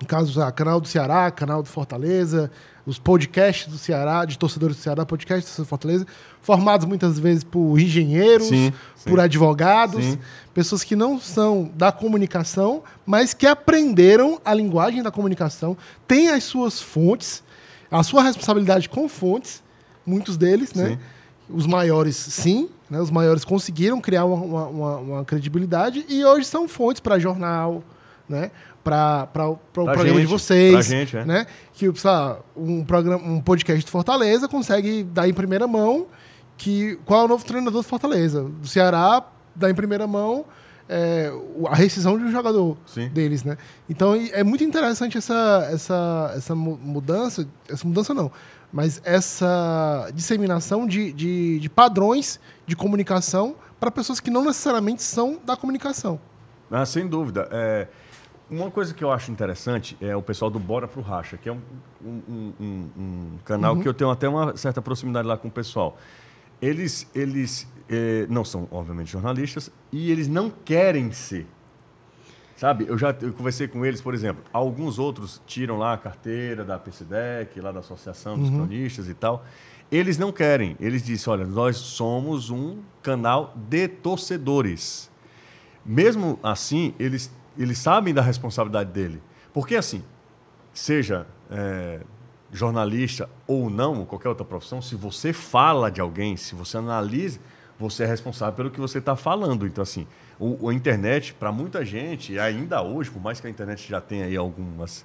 no caso, o canal do Ceará, canal do Fortaleza, os podcasts do Ceará, de torcedores do Ceará, podcasts do Fortaleza, formados muitas vezes por engenheiros, Sim, sim. por advogados, Sim. pessoas que não são da comunicação, mas que aprenderam a linguagem da comunicação, têm as suas fontes, a sua responsabilidade com fontes, muitos deles, né? Os maiores, sim, né? Os maiores conseguiram criar uma- uma- uma credibilidade e hoje são fontes para jornal, né? Para o Pra programa de gente, vocês, pra gente, é. né? Que um programa, um podcast do Fortaleza consegue dar em primeira mão que qual é o novo treinador do Fortaleza, do Ceará, dá em primeira mão é, a rescisão de um jogador Sim. deles, né? Então é muito interessante essa essa essa mu- mudança, essa mudança não, mas essa disseminação de, de, de padrões de comunicação para pessoas que não necessariamente são da comunicação. Ah, sem dúvida. É, uma coisa que eu acho interessante é o pessoal do Bora Pro Racha, que é um, um- um- um- canal que eu tenho até uma certa proximidade lá com o pessoal. Eles, eles eh, não são, obviamente, jornalistas e eles não querem ser. Sabe, eu já eu conversei com eles, por exemplo, alguns outros tiram lá a carteira da PCDEC, lá da Associação dos Cronistas e tal. Eles não querem. Eles dizem, olha, nós somos um canal de torcedores. Mesmo assim, eles, eles sabem da responsabilidade dele. Porque, assim, seja é, jornalista ou não, qualquer outra profissão, se você fala de alguém, se você analisa, você é responsável pelo que você está falando. Então, assim, o, a internet, para muita gente, ainda hoje, por mais que a internet já tenha aí algumas,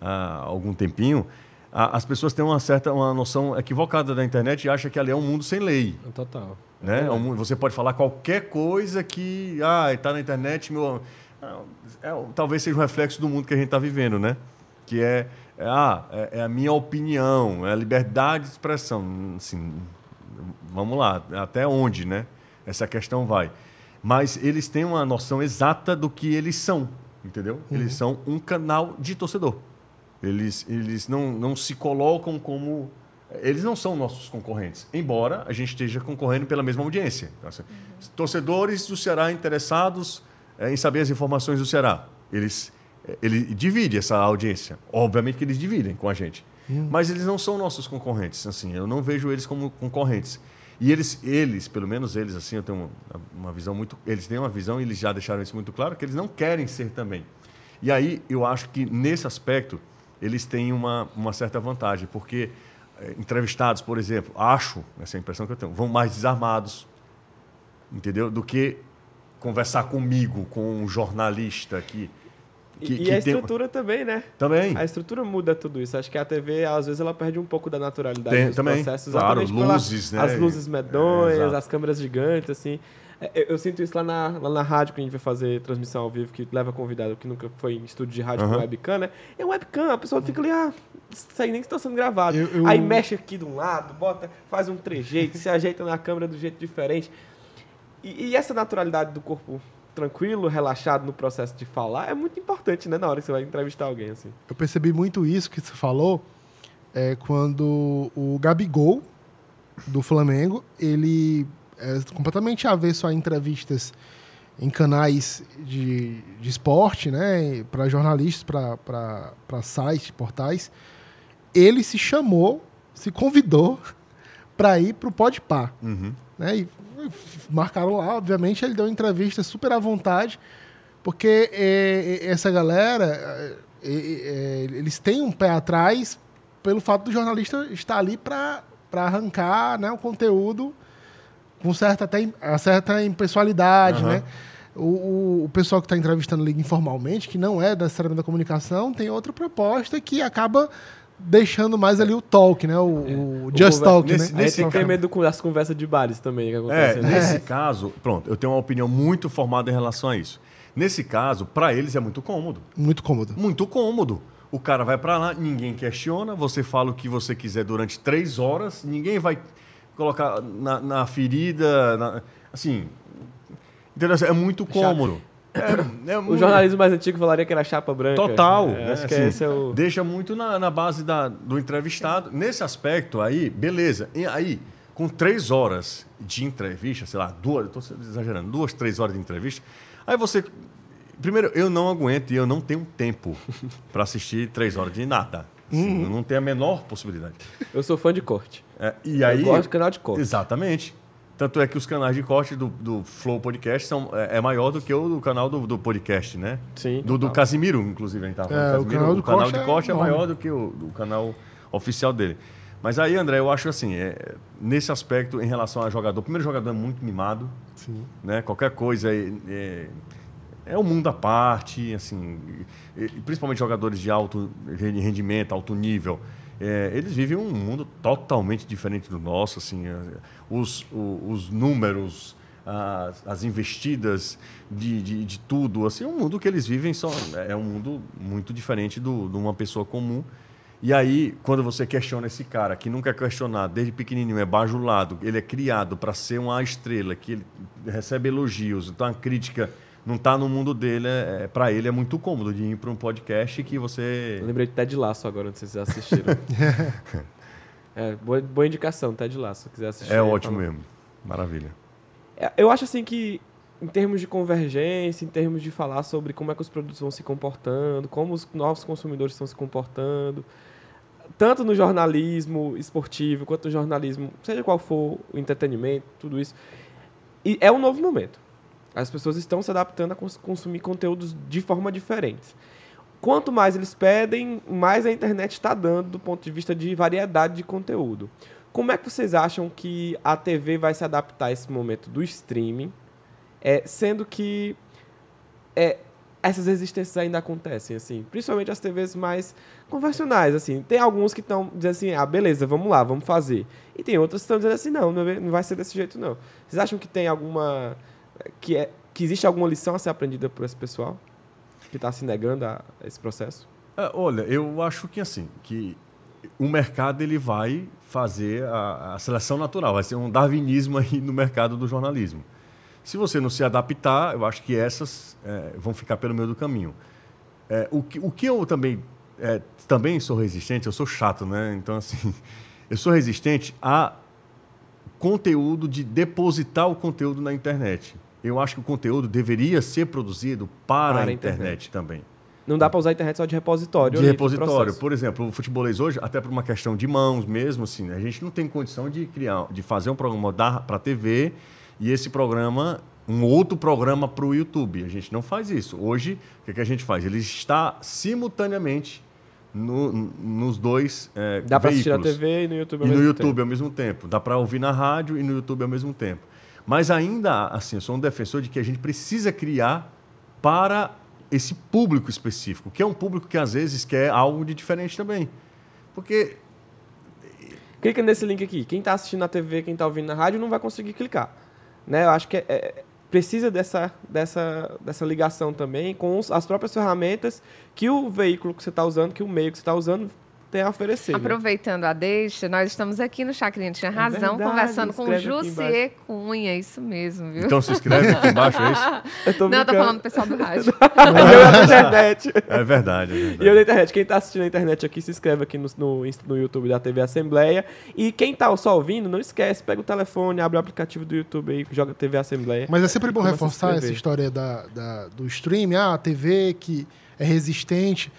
ah, algum tempinho, a- as pessoas têm uma certa uma noção equivocada da internet e acham que ali é um mundo sem lei. Total. Né? É mundo- Você pode falar qualquer coisa que ah, está na internet, meu, ah, é- talvez seja um reflexo do mundo que a gente está vivendo, né? Que é, é, ah, é, é a minha opinião, é a liberdade de expressão. Assim, vamos lá, até onde, né? Essa questão vai. Mas eles têm uma noção exata do que eles são, entendeu? Eles são um canal de torcedor. Eles, eles não, não se colocam como. Eles não são nossos concorrentes, embora a gente esteja concorrendo pela mesma audiência. Então, assim, Torcedores do Ceará interessados eh, em saber as informações do Ceará. Eles, eh, ele divide essa audiência. Obviamente que eles dividem com a gente. Mas eles não são nossos concorrentes. Assim, eu não vejo eles como concorrentes. E eles, eles, pelo menos eles, assim, eu tenho uma, uma visão muito. Eles têm uma visão, e eles já deixaram isso muito claro, que eles não querem ser também. E aí eu acho que nesse aspecto eles têm uma, uma certa vantagem, porque eh, entrevistados, por exemplo, acho, essa é a impressão que eu tenho, vão mais desarmados, entendeu? Do que conversar comigo, com um jornalista que. que, e que a tem- estrutura também, né? Também. A estrutura muda tudo isso. Acho que a TV, às vezes, ela perde um pouco da naturalidade Tem- dos também. processos. Claro, exatamente pela- luzes, né? As luzes É, medonhas, exato. as câmeras gigantes, assim. É, Eu, eu sinto isso lá na, lá na rádio, que a gente vai fazer transmissão ao vivo, que leva convidado que nunca foi em estúdio de rádio com Aham. webcam, né? É webcam, a pessoa fica ali, ah, isso aí nem que está sendo gravado. Eu- eu- Aí mexe aqui de um lado, bota, faz um trejeito, se ajeita na câmera do jeito diferente. E, e essa naturalidade do corpo tranquilo, relaxado no processo de falar, é muito importante, né? Na hora que você vai entrevistar alguém, assim. Eu percebi muito isso que você falou é, quando o Gabigol, do Flamengo, ele é completamente avesso a entrevistas em canais de, de esporte, né, para jornalistas, para sites, portais. Ele se chamou, se convidou para ir para o Podpah Uhum. né? E marcaram lá, obviamente, ele deu entrevista super à vontade, porque é, é, essa galera, é, é, é, eles têm um pé atrás pelo fato do jornalista estar ali para arrancar né, o conteúdo com certa, até, certa impessoalidade, Aham. né? O, o, pessoal que está entrevistando ali informalmente, que não é necessariamente da comunicação, tem outra proposta que acaba deixando mais ali o talk, né? O, o just conver- talk, nesse- né? A gente tem que medo com as conversas de bares também que É, acontecem. né? nesse caso, pronto, eu tenho uma opinião muito formada em relação a isso. Nesse caso, para eles é muito cômodo. Muito cômodo. Muito cômodo. O cara vai para lá, ninguém questiona, você fala o que você quiser durante três horas, ninguém vai colocar na, na ferida, na- assim, entendeu? É muito cômodo. É, é O jornalismo mais antigo falaria que era chapa branca. Total. É, acho que Assim, esse é o... Deixa muito na, na base da, do entrevistado. Nesse aspecto aí, beleza. E aí, com três horas de entrevista, sei lá, duas, estou exagerando, duas, três horas de entrevista, aí você. Primeiro, eu não aguento e eu não tenho tempo para assistir três horas de nada. Assim, eu Não tenho a menor possibilidade. Eu sou fã de corte. É, e aí, eu gosto do canal de corte. Exatamente. Tanto é que os canais de corte do, do Flow Podcast são, é, é maior do que o do canal do, do podcast, né? Sim, Do, do. Casimiro, inclusive, a gente tava falando. É, o Casimiro, canal do canal corte de é corte é, enorme. maior do que o do canal oficial dele. Mas aí, André, eu acho assim, é, nesse aspecto, em relação a jogador, o primeiro jogador é muito mimado, Sim. né? Qualquer coisa é, é, é um mundo à parte, assim, e principalmente jogadores de alto rendimento, alto nível. É, eles vivem um mundo totalmente diferente do nosso, assim, é, os, o- os números, as, as investidas de, de, de tudo, assim, o mundo que eles vivem são, é um mundo muito diferente do, de uma pessoa comum. E aí, quando você questiona esse cara, que nunca é questionado, desde pequenininho, é bajulado, ele é criado para ser uma estrela, que ele recebe elogios, então a crítica não está no mundo dele, é, para ele é muito cômodo de ir para um podcast que você... Eu lembrei de Ted Laço agora, não sei se vocês assistiram. é, boa, boa indicação, Ted Laço, se quiser assistir. É ótimo fala. mesmo, maravilha. É, Eu acho assim que, em termos de convergência, em termos de falar sobre como é que os produtos vão se comportando, como os novos consumidores estão se comportando, tanto no jornalismo esportivo quanto no jornalismo, seja qual for o entretenimento, tudo isso, e é um novo momento. As pessoas estão se adaptando a cons- consumir conteúdos de forma diferente. Quanto mais eles pedem, mais a internet está dando do ponto de vista de variedade de conteúdo. Como é que vocês acham que a TV vai se adaptar a esse momento do streaming, é, sendo que é, essas resistências ainda acontecem, assim, principalmente as TVs mais convencionais, assim. Tem alguns que estão dizendo assim, ah, beleza, vamos lá, vamos fazer. E tem outras que estão dizendo assim, não, vai- não vai ser desse jeito, não. Vocês acham que tem alguma... que, é, que existe alguma lição a ser aprendida por esse pessoal que está se negando a esse processo? É, olha, eu acho que assim, que o mercado ele vai fazer a, a seleção natural, vai ser um darwinismo aí no mercado do jornalismo. Se você não se adaptar, eu acho que essas é, vão ficar pelo meio do caminho. É, o, que, o que eu também, é, também sou resistente, eu sou chato, né? Então, assim, eu sou resistente a conteúdo de depositar o conteúdo na internet. Eu acho que o conteúdo deveria ser produzido para, Para a internet, internet. também Não dá para usar a internet só de repositório. de repositório. Por exemplo, o futebolês hoje, até por uma questão de mãos mesmo, assim, a gente não tem condição de criar, de fazer um programa para a TV e esse programa, um outro programa para o YouTube. A gente não faz isso. Hoje, o que, que a gente faz? Ele está simultaneamente no- nos dois é, Dá para assistir na. TV e no YouTube ao E no mesmo YouTube tempo. ao mesmo tempo. Dá para ouvir na rádio e no YouTube ao mesmo tempo. Mas ainda assim, eu sou um defensor de que a gente precisa criar para esse público específico, que é um público que às vezes quer algo de diferente também. Porque Clica nesse link aqui. Quem está assistindo na TV, quem está ouvindo na rádio, não vai conseguir clicar. Né? Eu acho que é, é- precisa dessa, dessa, dessa ligação também com os- as próprias ferramentas que o veículo que você está usando, que o meio que você está usando tem a oferecer. né? Aproveitando a deixa, nós estamos aqui no Chacrinha Tinha Razão, verdade, conversando com Jussier Cunha, isso mesmo, viu? Então se inscreve aqui embaixo, é isso? Eu tô Não, eu tô falando do pessoal do rádio. eu na internet. É verdade, é E eu verdade. na internet. Quem tá assistindo na internet aqui, se inscreve aqui no, no, no YouTube da TV Assembleia. E quem tá só ouvindo, não esquece, pega o telefone, abre o aplicativo do YouTube aí, joga TV Assembleia. Mas é sempre bom reforçar essa história da, da- do stream, ah, a TV que é resistente,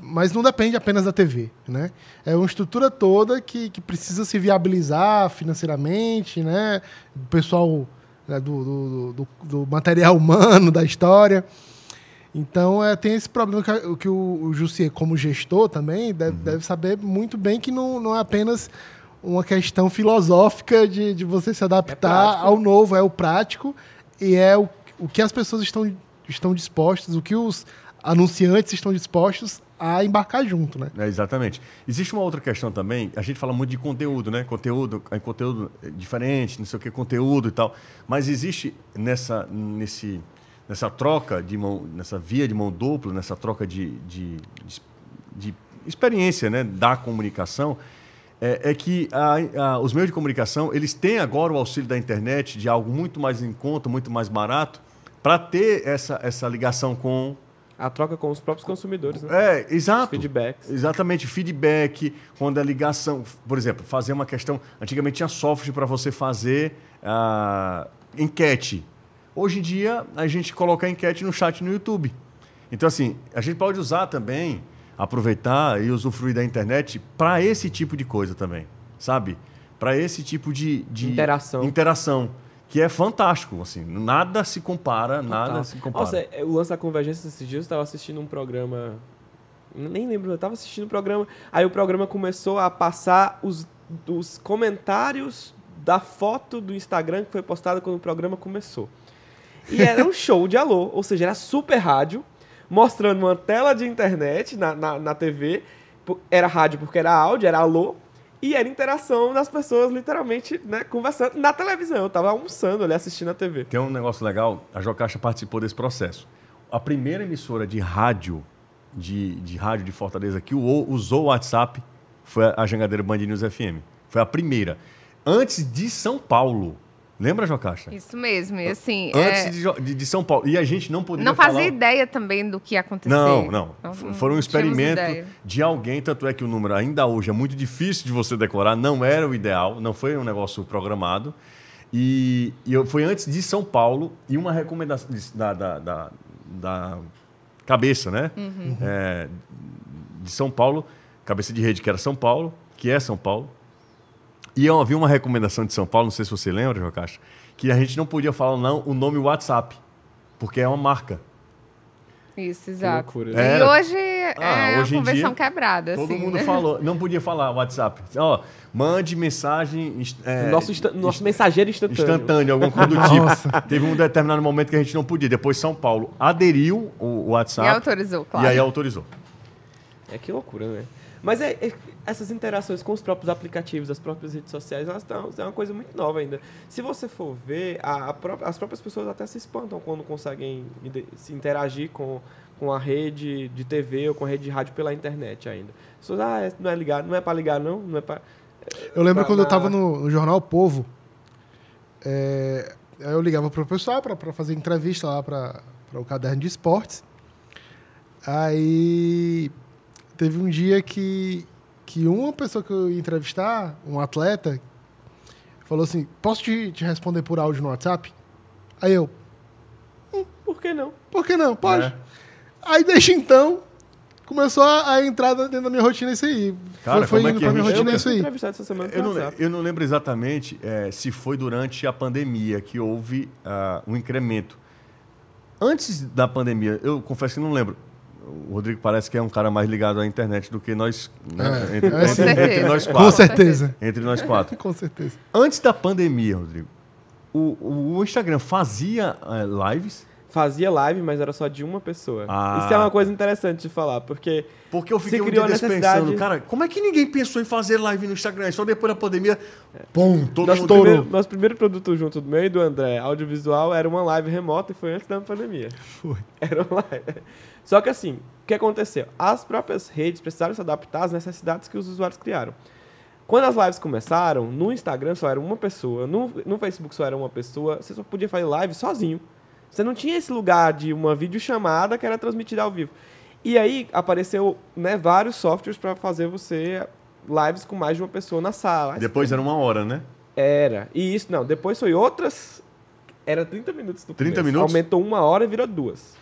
mas não depende apenas da TV, né? É uma estrutura toda que, que precisa se viabilizar financeiramente, né? O pessoal né, do, do, do- do material humano, da história. Então, é, tem esse problema que, que o, o Jussier, como gestor também, deve, deve saber muito bem que não, não é apenas uma questão filosófica de, de você se adaptar prático. ao novo, é o prático e é o, o que as pessoas estão, estão dispostas, o que os anunciantes estão dispostos a embarcar junto, né? É, exatamente. Existe uma outra questão também, a gente fala muito de conteúdo, né? Conteúdo, é conteúdo diferente, não sei o que, conteúdo e tal. Mas existe nessa, nesse, nessa troca de mão, nessa via de mão dupla, nessa troca de, de, de, de experiência né? da comunicação, é, é que a- a- os meios de comunicação eles têm agora o auxílio da internet de algo muito mais em conta, muito mais barato, para ter essa, essa ligação com A troca com os próprios consumidores, né? é, Os exato. feedbacks. Exatamente, feedback, quando a ligação. Por exemplo, fazer uma questão. Antigamente tinha software para você fazer ah, enquete. Hoje em dia, a gente coloca a enquete no chat no YouTube. Então, assim, a gente pode usar também, aproveitar e usufruir da internet para esse tipo de coisa também, sabe? Para esse tipo de, de Interação. interação, que é fantástico, assim. Nada se compara, nada Total. se compara. Nossa, é, o lance da convergência esses dias, eu estava assistindo um programa. Nem lembro, eu estava assistindo um programa. Aí o programa começou a passar os, os comentários da foto do Instagram que foi postada quando o programa começou. E era um show de alô, ou seja, era super rádio, mostrando uma tela de internet na, na, na TV. Era rádio porque era áudio, era alô. E era interação das pessoas, literalmente, né, conversando na televisão. Eu tava almoçando ali, assistindo a TV. Tem um negócio legal, a Jocasta participou desse processo. A primeira emissora de rádio, de, de rádio de Fortaleza que usou o WhatsApp foi a Jangadeira Band News FM. Foi a primeira. Antes de São Paulo. Lembra, Jocasta? Isso mesmo, e assim. Antes é, de, de- de São Paulo. E a gente não podia não falar... fazia ideia também do que ia acontecer. Não, não. Não- Foi um experimento de alguém, tanto é que o número ainda hoje é muito difícil de você decorar, não era o ideal, não foi um negócio programado. E, e eu- foi antes de São Paulo e uma recomendação da, da, da, da cabeça, né? Uhum. É, de São Paulo, cabeça de rede que era São Paulo, que é São Paulo. E eu havia uma recomendação de São Paulo, não sei se você lembra, João Caixa, que a gente não podia falar não o nome WhatsApp, porque é uma marca. Isso, exato. loucura, E né? Era. hoje é Ah, hoje em a convenção dia, quebrada, Todo assim, mundo né? falou, não podia falar WhatsApp. Ó, mande mensagem é, nosso, insta- nosso mensageiro instantâneo. instantâneo, alguma coisa do tipo. Teve um determinado momento que a gente não podia. Depois São Paulo aderiu o o E WhatsApp autorizou, claro. e aí autorizou. É que loucura, né? Mas é, é- essas interações com os próprios aplicativos, as próprias redes sociais, elas estão é uma coisa muito nova ainda. Se você for ver, a- a pró- as próprias pessoas até se espantam quando conseguem se interagir com, com a rede de TV ou com a rede de rádio pela internet ainda. As pessoas, ah, é- não é ligar, não é para ligar não, não é para Eu lembro Pra- quando eu na- estava no, no jornal Povo, é, aí eu ligava para o pessoal para fazer entrevista lá para o caderno de esportes. Aí teve um dia que, que uma pessoa que eu ia entrevistar, um atleta, falou assim: Posso te, te responder por áudio no WhatsApp? Aí eu, Por que não? por que não? Pode. É. Aí desde então, começou a, a entrar dentro da minha rotina isso aí. Cara, foi como é indo que pra minha rotina eu isso aí. entrevistado essa semana Eu não, eu não lembro exatamente eh, se foi durante a pandemia que houve ah, um incremento. Antes da pandemia, eu confesso que não lembro. O Rodrigo parece que é um cara mais ligado à internet do que nós, né? É, entre, é entre- entre nós Com Com quatro. certeza. Entre nós quatro. Com certeza. Antes da pandemia, Rodrigo, o, o- o Instagram fazia eh, lives? Fazia live, mas era só de uma pessoa. Ah. Isso é uma coisa interessante de falar, porque Porque eu fiquei Se um criou necessidade- pensando, cara, como é que ninguém pensou em fazer live no Instagram? Só depois da pandemia, pum, todo nosso mundo... primeiro, nosso primeiro produto junto do meu e do André, audiovisual, era uma live remota e foi antes da pandemia. Foi. Era uma live. Só que assim, o que aconteceu? As próprias redes precisaram se adaptar às necessidades que os usuários criaram. Quando as lives começaram, no Instagram só era uma pessoa, no, no Facebook só era uma pessoa, você só podia fazer live sozinho. Você não tinha esse lugar de uma videochamada que era transmitida ao vivo. E aí apareceu né, vários softwares para fazer você lives com mais de uma pessoa na sala. Depois era uma hora, né? era. E isso, não, depois foi outras. Era 30 minutos do 30 começo. minutos? Aumentou uma hora e virou duas.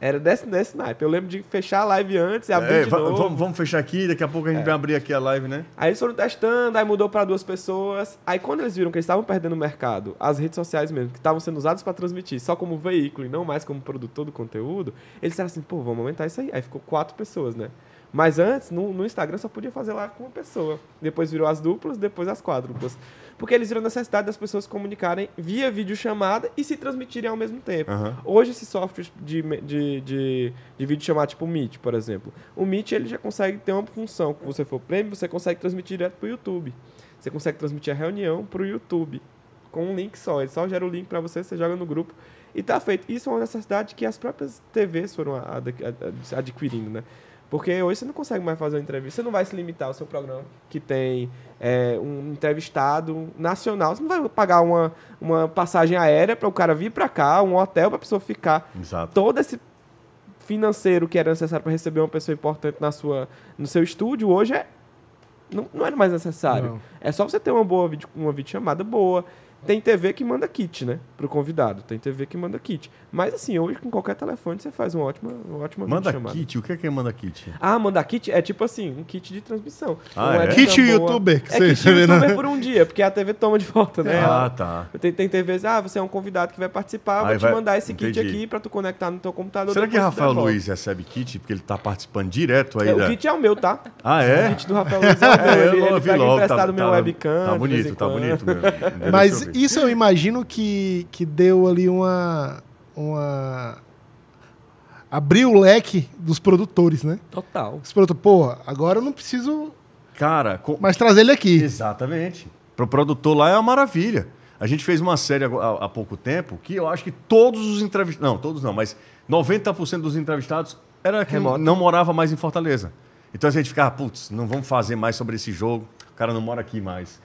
Era desse, desse naipe. Eu lembro de fechar a live antes e abrir É, de novo. vamos, vamos fechar aqui, daqui a pouco a gente vai abrir aqui a live, né? Aí eles foram testando, aí mudou para duas pessoas. Aí quando eles viram que eles estavam perdendo o mercado, as redes sociais mesmo, que estavam sendo usadas para transmitir só como veículo e não mais como produtor do conteúdo, eles disseram assim, pô, vamos aumentar isso aí. Aí ficou quatro pessoas, né? Mas antes, no, no Instagram, só podia fazer live com uma pessoa. Depois virou as duplas, depois as quádruplas. Porque eles viram a necessidade das pessoas comunicarem via videochamada e se transmitirem ao mesmo tempo. Aham. Hoje, esses softwares de, de, de, de vídeo chamado tipo o Meet, por exemplo. O Meet ele já consegue ter uma função. Se você for prêmio, você consegue transmitir direto para o YouTube. Você consegue transmitir a reunião para o YouTube com um link só. Ele só gera o link para você, você joga no grupo e tá feito. Isso é uma necessidade que as próprias TVs foram adquirindo, né? Porque hoje você não consegue mais fazer uma entrevista. Você não vai se limitar ao seu programa que tem é, um entrevistado nacional. Você não vai pagar uma, uma passagem aérea para o cara vir para cá, um hotel para a pessoa ficar Exato. todo esse financeiro que era necessário para receber uma pessoa importante na sua, no seu estúdio, hoje é não, não era mais necessário. Não. É só você ter uma boa vídeo, uma videochamada boa. Tem TV que manda kit, né? Pro convidado. Tem TV que manda kit. Mas assim, hoje com qualquer telefone você faz uma ótima, uma ótima Manda videochamada. kit, o que é que é manda kit? Ah, mandar kit é tipo assim, um kit de transmissão. Ah, Uma é? Kit boa. youtuber, que É você- kit youtuber por um dia, porque a TV toma de volta, né? Ah, tá. Tem, tem TVs, ah, você é um convidado que vai participar, Aí vou te vai- mandar esse kit entendi. aqui pra tu conectar no teu computador. Será que depois tu Rafael devolve. Luiz recebe kit? Porque ele tá participando direto aí É, da... o kit é o meu, tá? Ah, O é? kit do Rafael Luiz é o meu. É, ele, eu ele vi pega logo, emprestado tá, meu tá- webcam. Tá de vez bonito, tá quando. bonito mesmo. Mas Isso eu imagino que, que deu ali uma. uma. abriu o leque dos produtores, né? Total. Os produtores, pô, agora eu não preciso Cara, com- mais trazer ele aqui. Exatamente. Pro produtor lá é uma maravilha. A gente fez uma série há, pouco tempo que eu acho que todos os entrevistados. Não, todos não, mas 90% dos entrevistados era que Remoto. não morava mais em Fortaleza. Então a gente ficava, putz, não vamos fazer mais sobre esse jogo. O cara não mora aqui mais.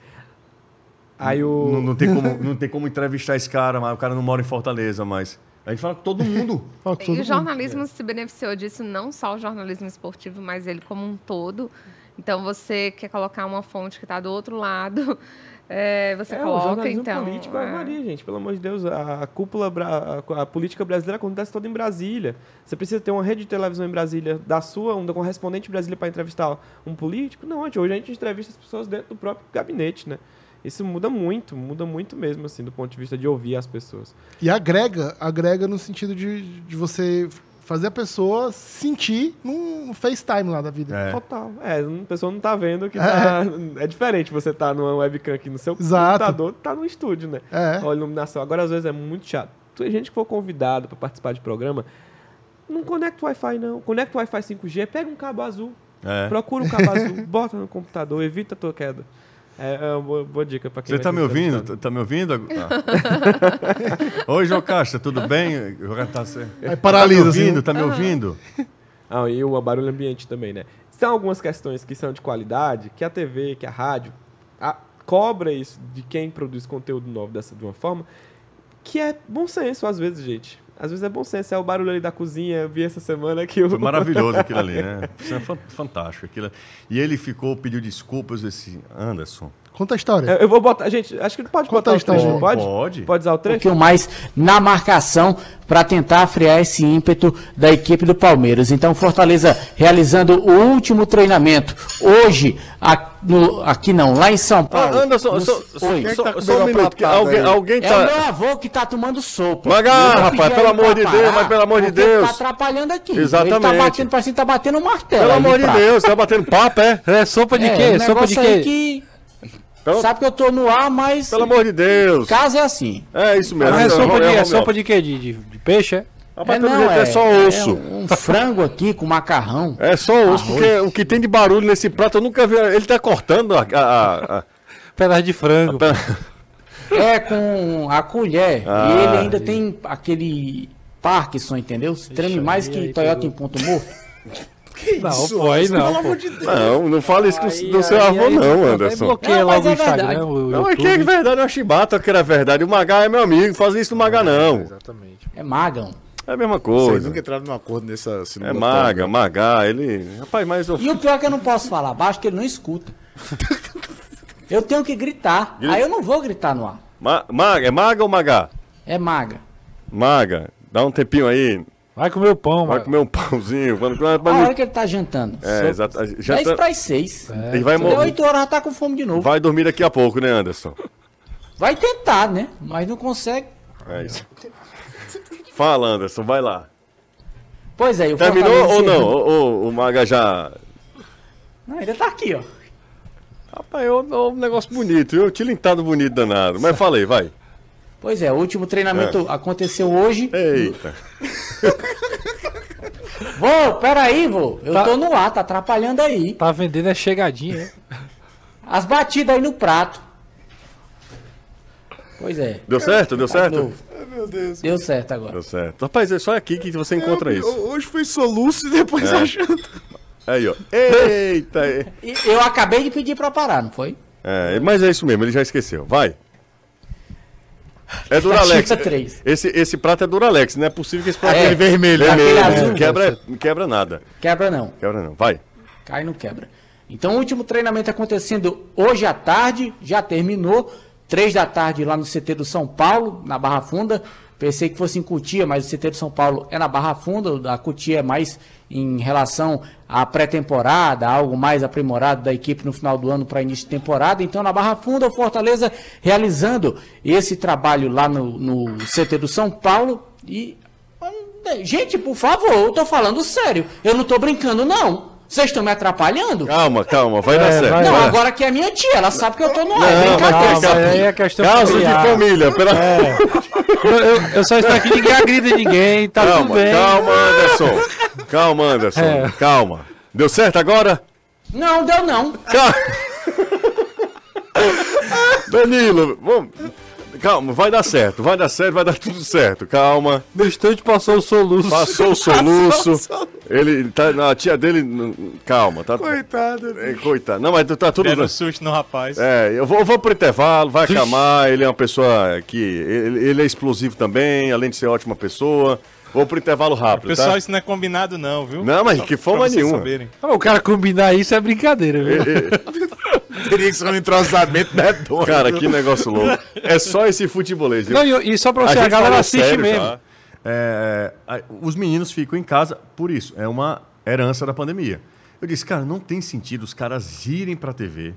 Aí o. Não, não tem como, não tem como entrevistar esse cara, mas o cara não mora em Fortaleza mais. A gente fala com todo mundo. Fala com E todo o mundo. jornalismo se beneficiou disso, não só o jornalismo esportivo, mas ele como um todo. Então, você quer colocar uma fonte que está do outro lado, é, você É, o coloca, jornalismo então... político é é. Maria, gente. Pelo amor de Deus, a, a cúpula, a, a política brasileira acontece toda em Brasília. Você precisa ter uma rede de televisão em Brasília, da sua, um correspondente em Brasília para entrevistar um político? Não, hoje a gente entrevista as pessoas dentro do próprio gabinete, né? Isso muda muito, muda muito mesmo, assim, do ponto de vista de ouvir as pessoas. E agrega, agrega no sentido de, de você fazer a pessoa sentir num FaceTime lá da vida. É. Total. É, a pessoa não tá vendo que tá. É diferente você tá numa webcam aqui no seu Exato. computador, tá no estúdio, né? É. Olha a iluminação. Agora, às vezes, é muito chato. Tem gente que for convidado para participar de programa, não conecta o Wi-Fi, não. Conecta o Wi-Fi 5G, pega um cabo azul, É. procura um cabo azul, bota no computador, evita a tua queda. É, é uma boa, boa dica para quem Você vai tá ser me ouvindo? Tá tá me ouvindo? Ah. Oi, Jocasta, tudo bem? Jocasta, tá, você- Aí paralisa, tá me assim, ouvindo? né? Tá me ouvindo? Ah, e o barulho ambiente também, né? São algumas questões que são de qualidade, que a TV, que a rádio a- cobra isso de quem produz conteúdo novo dessa de uma forma, que é bom senso às vezes, gente. Às vezes é bom senso, é o barulho ali da cozinha, eu vi essa semana que o... Foi maravilhoso aquilo ali, né? Isso é fan- fantástico. Aquilo. E ele ficou, pediu desculpas, esse Anderson. Conta a história. Eu eu vou botar, gente, acho que pode Conta botar a o trecho, história. não pode? Pode. Pode usar o um trecho? pouquinho mais na marcação para tentar frear esse ímpeto da equipe do Palmeiras. Então, Fortaleza realizando o último treinamento hoje, a- no- aqui não, lá em São Paulo. Ah, Anderson, No- só, só, Oi. só- tá só um minuto. alguém, alguém É o meu tá. avô que tá tomando sopa. Mas, rapaz, pelo amor de Deus, mas pelo amor de ele Deus. Tá atrapalhando aqui. Exatamente. Ele tá batendo, parece que tá batendo um martelo. Pelo amor de. Deus, tá batendo papo, é? É sopa de É, quê? um sopa de quê? Pelo- Sabe que eu tô no ar, mas Pelo amor de Deus. casa é assim. É isso mesmo. Mas é sopa de, é sopa de quê? De, de, de peixe, é? Rapaz, é, não, jeito é, é, só osso. é um frango aqui com macarrão. É só osso, porque o que tem de barulho nesse prato eu nunca vi. Ele tá cortando a. a- a- a- Pedaço de frango. É com a colher. Ah, e ele ainda tem aquele Parkinson, entendeu? Se treme mais aí, que aí Toyota pegou. em ponto morto. não, pô, aí não, pô. Não, não fala isso Aí- do seu aí- avô, aí- não, aí Anderson. bloqueia Não, logo o é Instagram, verdade. o Não, é que é verdade, é uma chibata que era verdade. O Magá é meu amigo, faz isso no Magá, não. Exatamente. É magão. É a mesma Vocês coisa. nunca entraram num acordo nessa É Maga, né? Magá, ele. Rapaz, mas eu. E o pior é que eu não posso falar baixo, que ele não escuta. Eu tenho que gritar. Aí eu não vou gritar no ar. Ma- Maga, é Maga ou Magá? É maga. Maga, dá um tempinho aí, Vai comer o pão, vai mano. comer um pãozinho. Quando, quando, A hora que ele tá jantando. É, exato. Já 10 tá- para as 6. Ele vai, Deu mo- 8 horas, já tá com fome de novo. vai dormir daqui a pouco, né, Anderson? Vai tentar, né? Mas não consegue. É isso. Fala, Anderson, vai lá. Pois é, o Terminou Fortaleza- ou não? Ou, ou o Maga já. Não, ainda tá aqui, ó. Rapaz, é um um negócio bonito, viu? Tilintado bonito danado. Mas fala aí, vai. Pois é, o último treinamento aconteceu hoje. Eita. Vô, peraí, vô. Eu Tá. tô no ar, tá atrapalhando aí. Tá vendendo é chegadinha, né? As batidas aí no prato. Pois é. Deu certo? Deu de certo? novo. Meu Deus. Deu certo agora. Deu certo. Rapaz, é só aqui que você encontra isso. Hoje foi soluço e depois É. achando. Aí, ó. Eita! é. Eu acabei de pedir pra parar, não foi? É, mas é isso mesmo, ele já esqueceu. Vai. É Duralex. Três. Esse, esse prato é Duralex, não é possível que esse prato É. vermelho. É aquele vermelho. azul. Não quebra, não quebra nada. Quebra não. Quebra não. Vai. Cai não quebra. Então o último treinamento acontecendo hoje à tarde, já terminou. Três da tarde lá no CT do São Paulo, na Barra Funda. Pensei que fosse em Cutia, mas o CT do São Paulo é na Barra Funda. A Cutia é mais em relação à pré-temporada, algo mais aprimorado da equipe no final do ano para início de temporada. Então, na Barra Funda, o Fortaleza realizando esse trabalho lá no, no CT do São Paulo. E Gente, por favor, eu tô falando sério. Eu não tô brincando, não. Vocês estão me atrapalhando? Calma, calma, vai dar É, certo. vai, Não, vai. agora que é minha tia, ela sabe que eu tô no ar. É Não, Calma, é questão Caso familiar. de família, pela... Eu, eu, eu só estou aqui, ninguém agrida ninguém, tá tudo Calma, bem. calma, Anderson. Calma, Anderson. É. Calma. Deu certo agora? Não, deu não. Calma. Danilo, vamos. Calma, vai dar certo, vai dar certo, vai dar tudo certo. Calma. No instante passou o soluço. Passou o soluço. Ele tá. A tia dele. não- Calma, tá. Coitado. É, coitado. Não, mas tá tudo. Deram susto no rapaz. É, eu vou, eu vou pro intervalo, vai acalmar. Ele é uma pessoa que. Ele, ele é explosivo também, além de ser ótima pessoa. Vou pro intervalo rápido, Pessoal, tá? isso não é combinado não, viu? Não, mas Só que pra forma vocês nenhuma. saberem. Ah, O cara combinar isso é brincadeira, viu? Teria que ser um entrosamento medonho. Cara, que negócio louco. É só esse futebolês. Não, e, e só pra você, a, gente galera assiste sério, mesmo. tá? É, a- os meninos ficam em casa por isso. É uma herança da pandemia. Eu disse, cara, não tem sentido os caras irem pra TV.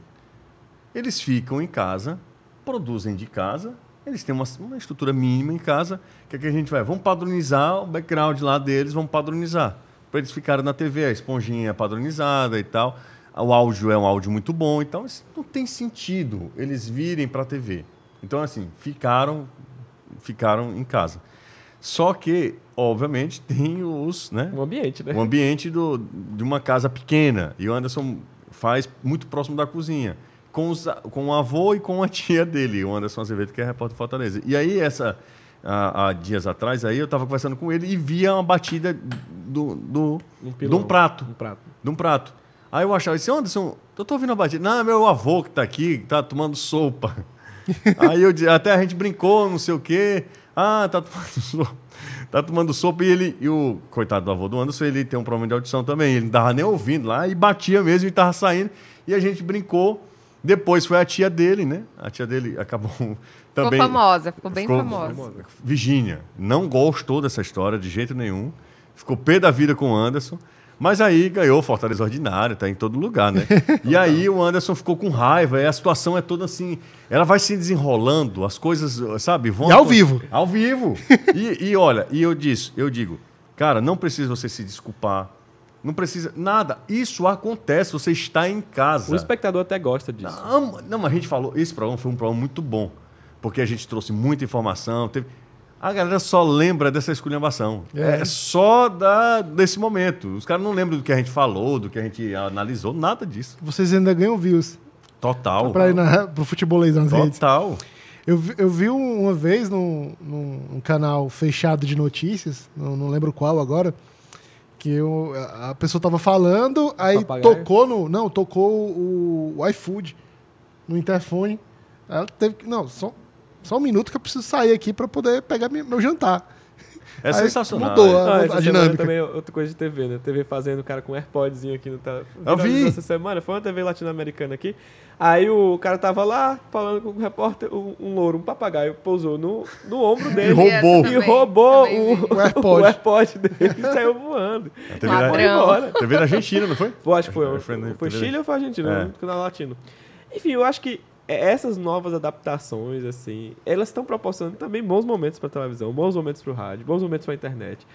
Eles ficam em casa, produzem de casa, eles têm uma, uma estrutura mínima em casa. O que, é que a gente vai? Vamos padronizar o background lá deles, vamos padronizar. Para eles ficarem na TV, a esponjinha é padronizada e tal. O áudio é um áudio muito bom, então não tem sentido eles virem para a TV. Então, assim, ficaram, ficaram em casa. Só que, obviamente, tem os, né? O ambiente, né? o ambiente do, de uma casa pequena. E o Anderson faz muito próximo da cozinha. Com, os, com o avô e com a tia dele, o Anderson Azevedo, que é repórter do Fortaleza. E aí, essa, há, há dias atrás, aí eu estava conversando com ele e via uma batida do, do, Um de pilão, um prato. Um prato. De um prato. Aí eu achava, disse, Anderson, eu tô ouvindo a batida. Não, é meu avô que tá aqui, que tá tomando sopa. Aí eu disse, até a gente brincou, não sei o quê. Ah, tá tomando sopa. Tá tomando sopa e ele, e o coitado do avô do Anderson, ele tem um problema de audição também. Ele não tava nem ouvindo lá e batia mesmo e tava saindo. E a gente brincou. Depois foi a tia dele, né? A tia dele acabou também. Ficou famosa, ficou bem Ficou- famosa. Virgínia. Não gostou dessa história de jeito nenhum. Ficou pé da vida com o Anderson. Mas aí ganhou Fortaleza Ordinário, tá em todo lugar, né? e aí o Anderson ficou com raiva, e a situação é toda assim. Ela vai se desenrolando, as coisas, sabe? Vão E ao vivo. Ao vivo. e, e olha, e eu disse, eu digo, cara, não precisa você se desculpar. Não precisa. Nada. Isso acontece, você está em casa. O espectador até gosta disso. Não, não, mas a gente falou, esse programa foi um programa muito bom. Porque a gente trouxe muita informação. Teve... A galera só lembra dessa esculhambação. É. É, só da, desse momento. Os caras não lembram do que a gente falou, do que a gente analisou, nada disso. Vocês ainda ganham views Total. pra ir na, pro futebolês nas redes. Total. Eu, vi- eu vi um- uma vez num, num- num canal fechado de notícias, não, não lembro qual agora, que eu- a a pessoa tava falando, aí Papagaio? tocou no. Não, tocou o, o iFood no interfone. Ela teve que. Não, só, só um minuto que eu preciso sair aqui pra poder pegar meu jantar. É Aí sensacional. mudou é. a- Ah, essa semana dinâmica. também é outra coisa de TV, né? TV fazendo o cara com AirPodzinho aqui no tele- Eu vi. Essa semana, foi uma TV latino-americana aqui. Aí o cara tava lá falando com o repórter, um, um louro, um papagaio, pousou no, no ombro dele. roubou. E roubou Também vi. o, O AirPod. o AirPod dele e saiu voando. A TV, da, embora. TV da Argentina, não foi? Pô, acho que foi. Foi Foi TV Chile ou foi Argentina? É. No canal latino. Enfim, eu acho que essas novas adaptações, assim, elas estão proporcionando também bons momentos para televisão, bons momentos para o rádio, bons momentos para a internet.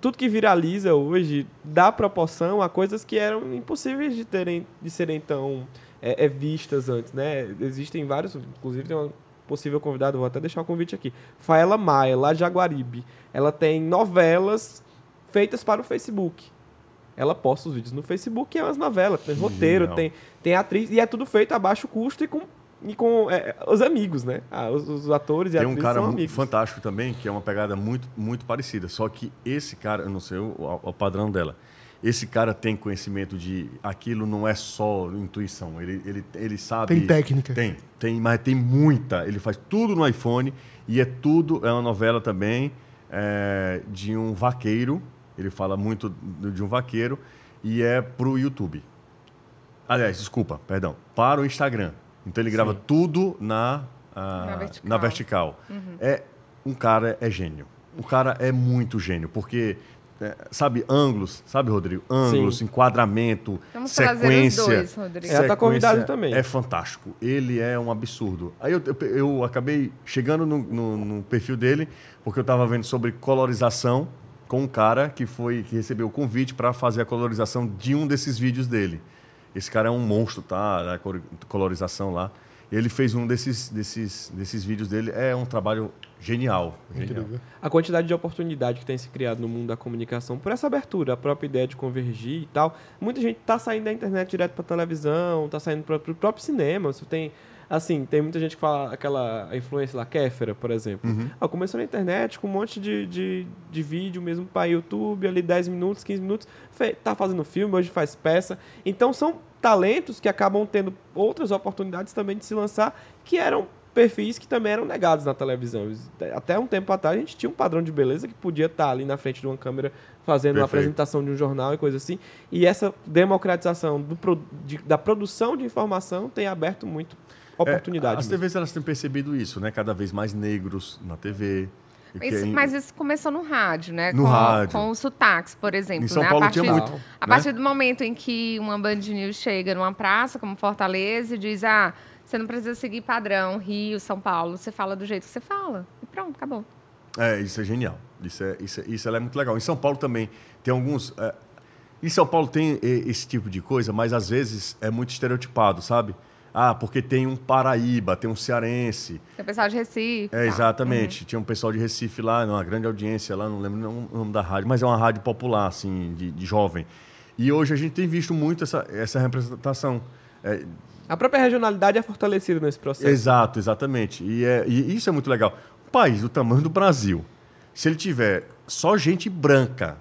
Tudo que viraliza hoje dá proporção a coisas que eram impossíveis de terem, de serem tão é, é, vistas antes, né? Existem vários, inclusive tem uma possível convidada, vou até deixar o convite aqui. Faela Maia, lá de Jaguaribe. Ela tem novelas feitas para o Facebook. Ela posta os vídeos no Facebook e é umas novelas, tem roteiro, tem, tem atriz, e é tudo feito a baixo custo e com, e com é, os amigos, né? Ah, os, os atores e Tem um cara são muito amigos. fantástico também, que é uma pegada muito, muito parecida. Só que esse cara, eu não sei o, o padrão dela, esse cara tem conhecimento de aquilo não é só intuição. Ele, ele, ele sabe. Tem técnica. Tem, tem, mas tem muita. Ele faz tudo no iPhone e é tudo. É uma novela também é, de um vaqueiro. Ele fala muito de um vaqueiro e é pro YouTube. Aliás, desculpa, perdão, para o Instagram. Então ele grava tudo na, ah, Na vertical. na vertical. É um cara é gênio. O cara é muito gênio, porque é, sabe ângulos, sabe Rodrigo, ângulos, Sim. enquadramento, Vamos sequência. dois, Rodrigo. É, tá convidado sequência também. É fantástico. Ele é um absurdo. Aí eu, eu, eu acabei chegando no, no- no perfil dele porque eu estava vendo sobre colorização com um cara que foi que recebeu o convite para fazer a colorização de um desses vídeos dele. Esse cara é um monstro, tá? Cor- colorização lá. Ele fez um desses, desses, desses vídeos dele. É um trabalho genial. genial. a quantidade de oportunidade que tem se criado no mundo da comunicação por essa abertura, a própria ideia de convergir e tal. Muita gente tá saindo da internet direto para televisão, tá saindo para o próprio cinema. Você tem assim, tem muita gente que fala aquela influência lá, Kéfera, por exemplo. Ah, começou na internet com um monte de, de, de vídeo mesmo para YouTube, ali 10 minutos, 15 minutos, tá fazendo filme, hoje faz peça. Então são talentos que acabam tendo outras oportunidades também de se lançar que eram perfis que também eram negados na televisão. Até um tempo atrás a gente tinha um padrão de beleza que podia estar ali na frente de uma câmera fazendo uma Perfeito. apresentação de um jornal e coisa assim. E essa democratização do de- da produção de informação tem aberto muito oportunidade. É, as mesmo. TVs elas têm percebido isso, né? Cada vez mais negros na TV. Isso- é- mas isso começou no rádio, né? No com, rádio. com os sotaques, por exemplo. Em São né? Paulo a partir, tinha muito, A né? partir do momento em que uma Band News chega numa praça como Fortaleza e diz: ah, você não precisa seguir padrão, Rio, São Paulo, você fala do jeito que você fala. E pronto, acabou. É, isso é genial. Isso é, isso, é, isso é muito legal. Em São Paulo também tem alguns. é, em São Paulo tem esse tipo de coisa, mas às vezes é muito estereotipado, sabe? Ah, porque tem um Paraíba, tem um cearense. Tem o pessoal de Recife. É, tá. exatamente. Tinha um pessoal de Recife lá, uma grande audiência lá, não lembro não o nome da rádio, mas é uma rádio popular, assim, de, de jovem. E hoje a gente tem visto muito essa, essa representação. É, A própria regionalidade é fortalecida nesse processo. Exato, exatamente. E, é, e isso é muito legal. Um país do tamanho do Brasil, se ele tiver só gente branca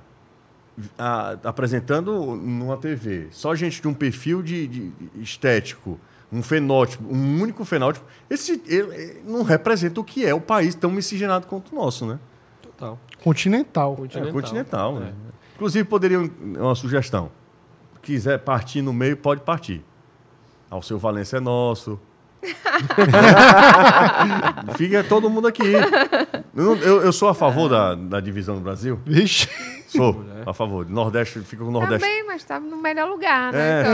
a- apresentando numa TV, só gente de um perfil de, de- de estético, um fenótipo, um único fenótipo, esse ele- ele não representa o que é o país tão miscigenado quanto o nosso, né? Total. Continental. É continental, né? Inclusive, poderia uma sugestão. Quiser partir no meio, pode partir. Ao seu Valência é nosso. Fica todo mundo aqui. Eu, eu- eu sou a favor da, da divisão do Brasil. Vixe. Sou a favor. Nordeste fica com o Nordeste. Também, mas tá no melhor lugar, É. né?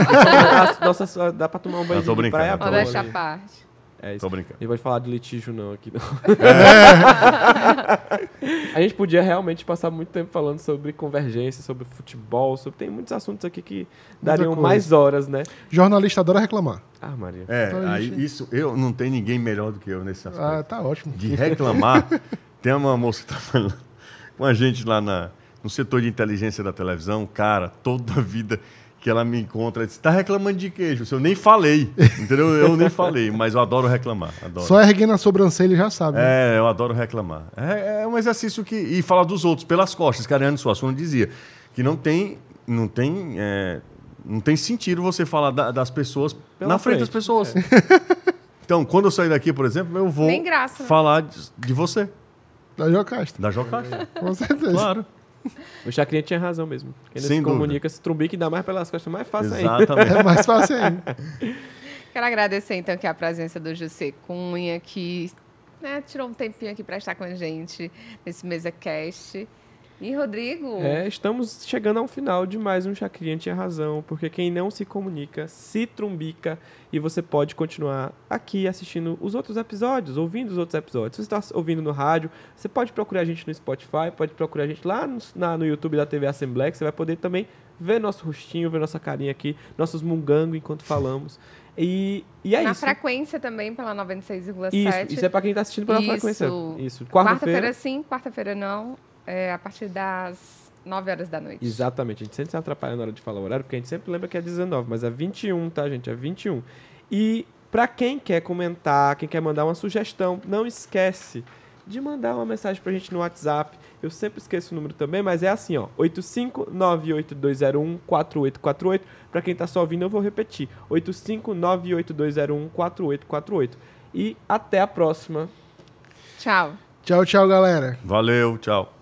Então, Nossa, dá pra tomar um banho de brincando, praia boa, modéstia à né? parte. É isso. Tô brincando. Gente pode falar de litígio não aqui, não. É. a gente podia realmente passar muito tempo falando sobre convergência, sobre futebol, sobre... tem muitos assuntos aqui que dariam coisa. mais horas, né? Jornalista adora reclamar. Ah, Maria. É, Então aí gente- isso, eu não tem ninguém melhor do que eu nesse aspecto. Ah, tá ótimo. de reclamar. Tem uma moça que trabalha com a gente lá na, no setor de inteligência da televisão, cara, toda a vida que ela me encontra, ela diz, tá reclamando de queijo? Eu nem falei, entendeu? Eu nem falei, mas eu adoro reclamar, adoro. Só erguendo a sobrancelha já sabe. né? É, eu adoro reclamar. É, é um exercício que... E falar dos outros pelas costas. Cariano Suassuna dizia que não tem... Não tem, é, não tem sentido você falar da- das pessoas Pela na frente, das frente, pessoas. Então, quando eu sair daqui, por exemplo, eu vou Nem graça, né? falar de, de você, Da Jocasta. da Jocasta. Com certeza. Claro. O Chacrinha tinha razão mesmo. Quem não Sem se dúvida. comunica, se trumbique dá mais pelas costas, mais fácil ainda. Exatamente. É mais fácil ainda. Quero agradecer, então, aqui a presença do José Cunha, que né, tirou um tempinho aqui para estar com a gente nesse Mesa Cast. E, Rodrigo, É, estamos chegando ao final de mais um Chacrinha Tinha Razão, porque quem não se comunica se trumbica e você pode continuar aqui assistindo os outros episódios, ouvindo os outros episódios. Se você está ouvindo no rádio, você pode procurar a gente no Spotify, pode procurar a gente lá no, na- no YouTube da TV Assembleia, que você vai poder também ver nosso rostinho, ver nossa carinha aqui, nossos mungangos enquanto falamos. E, e é na isso. frequência também, pela 96,7. Isso, isso é para quem está assistindo pela Isso. frequência. Isso. Quarta-feira Quarta-feira. sim, quarta-feira não. É a partir das 9 horas da noite. Exatamente, a gente sempre se atrapalha na hora de falar o horário, porque a gente sempre lembra que é 19, mas é 21, tá, gente? É 21. E pra quem quer comentar, quem quer mandar uma sugestão, não esquece de mandar uma mensagem pra gente no WhatsApp. Eu sempre esqueço o número também, mas é assim, ó, 85982014848. Pra quem tá só ouvindo, eu vou repetir. 85982014848. E até a próxima. Tchau. Tchau, tchau, galera. Valeu, tchau.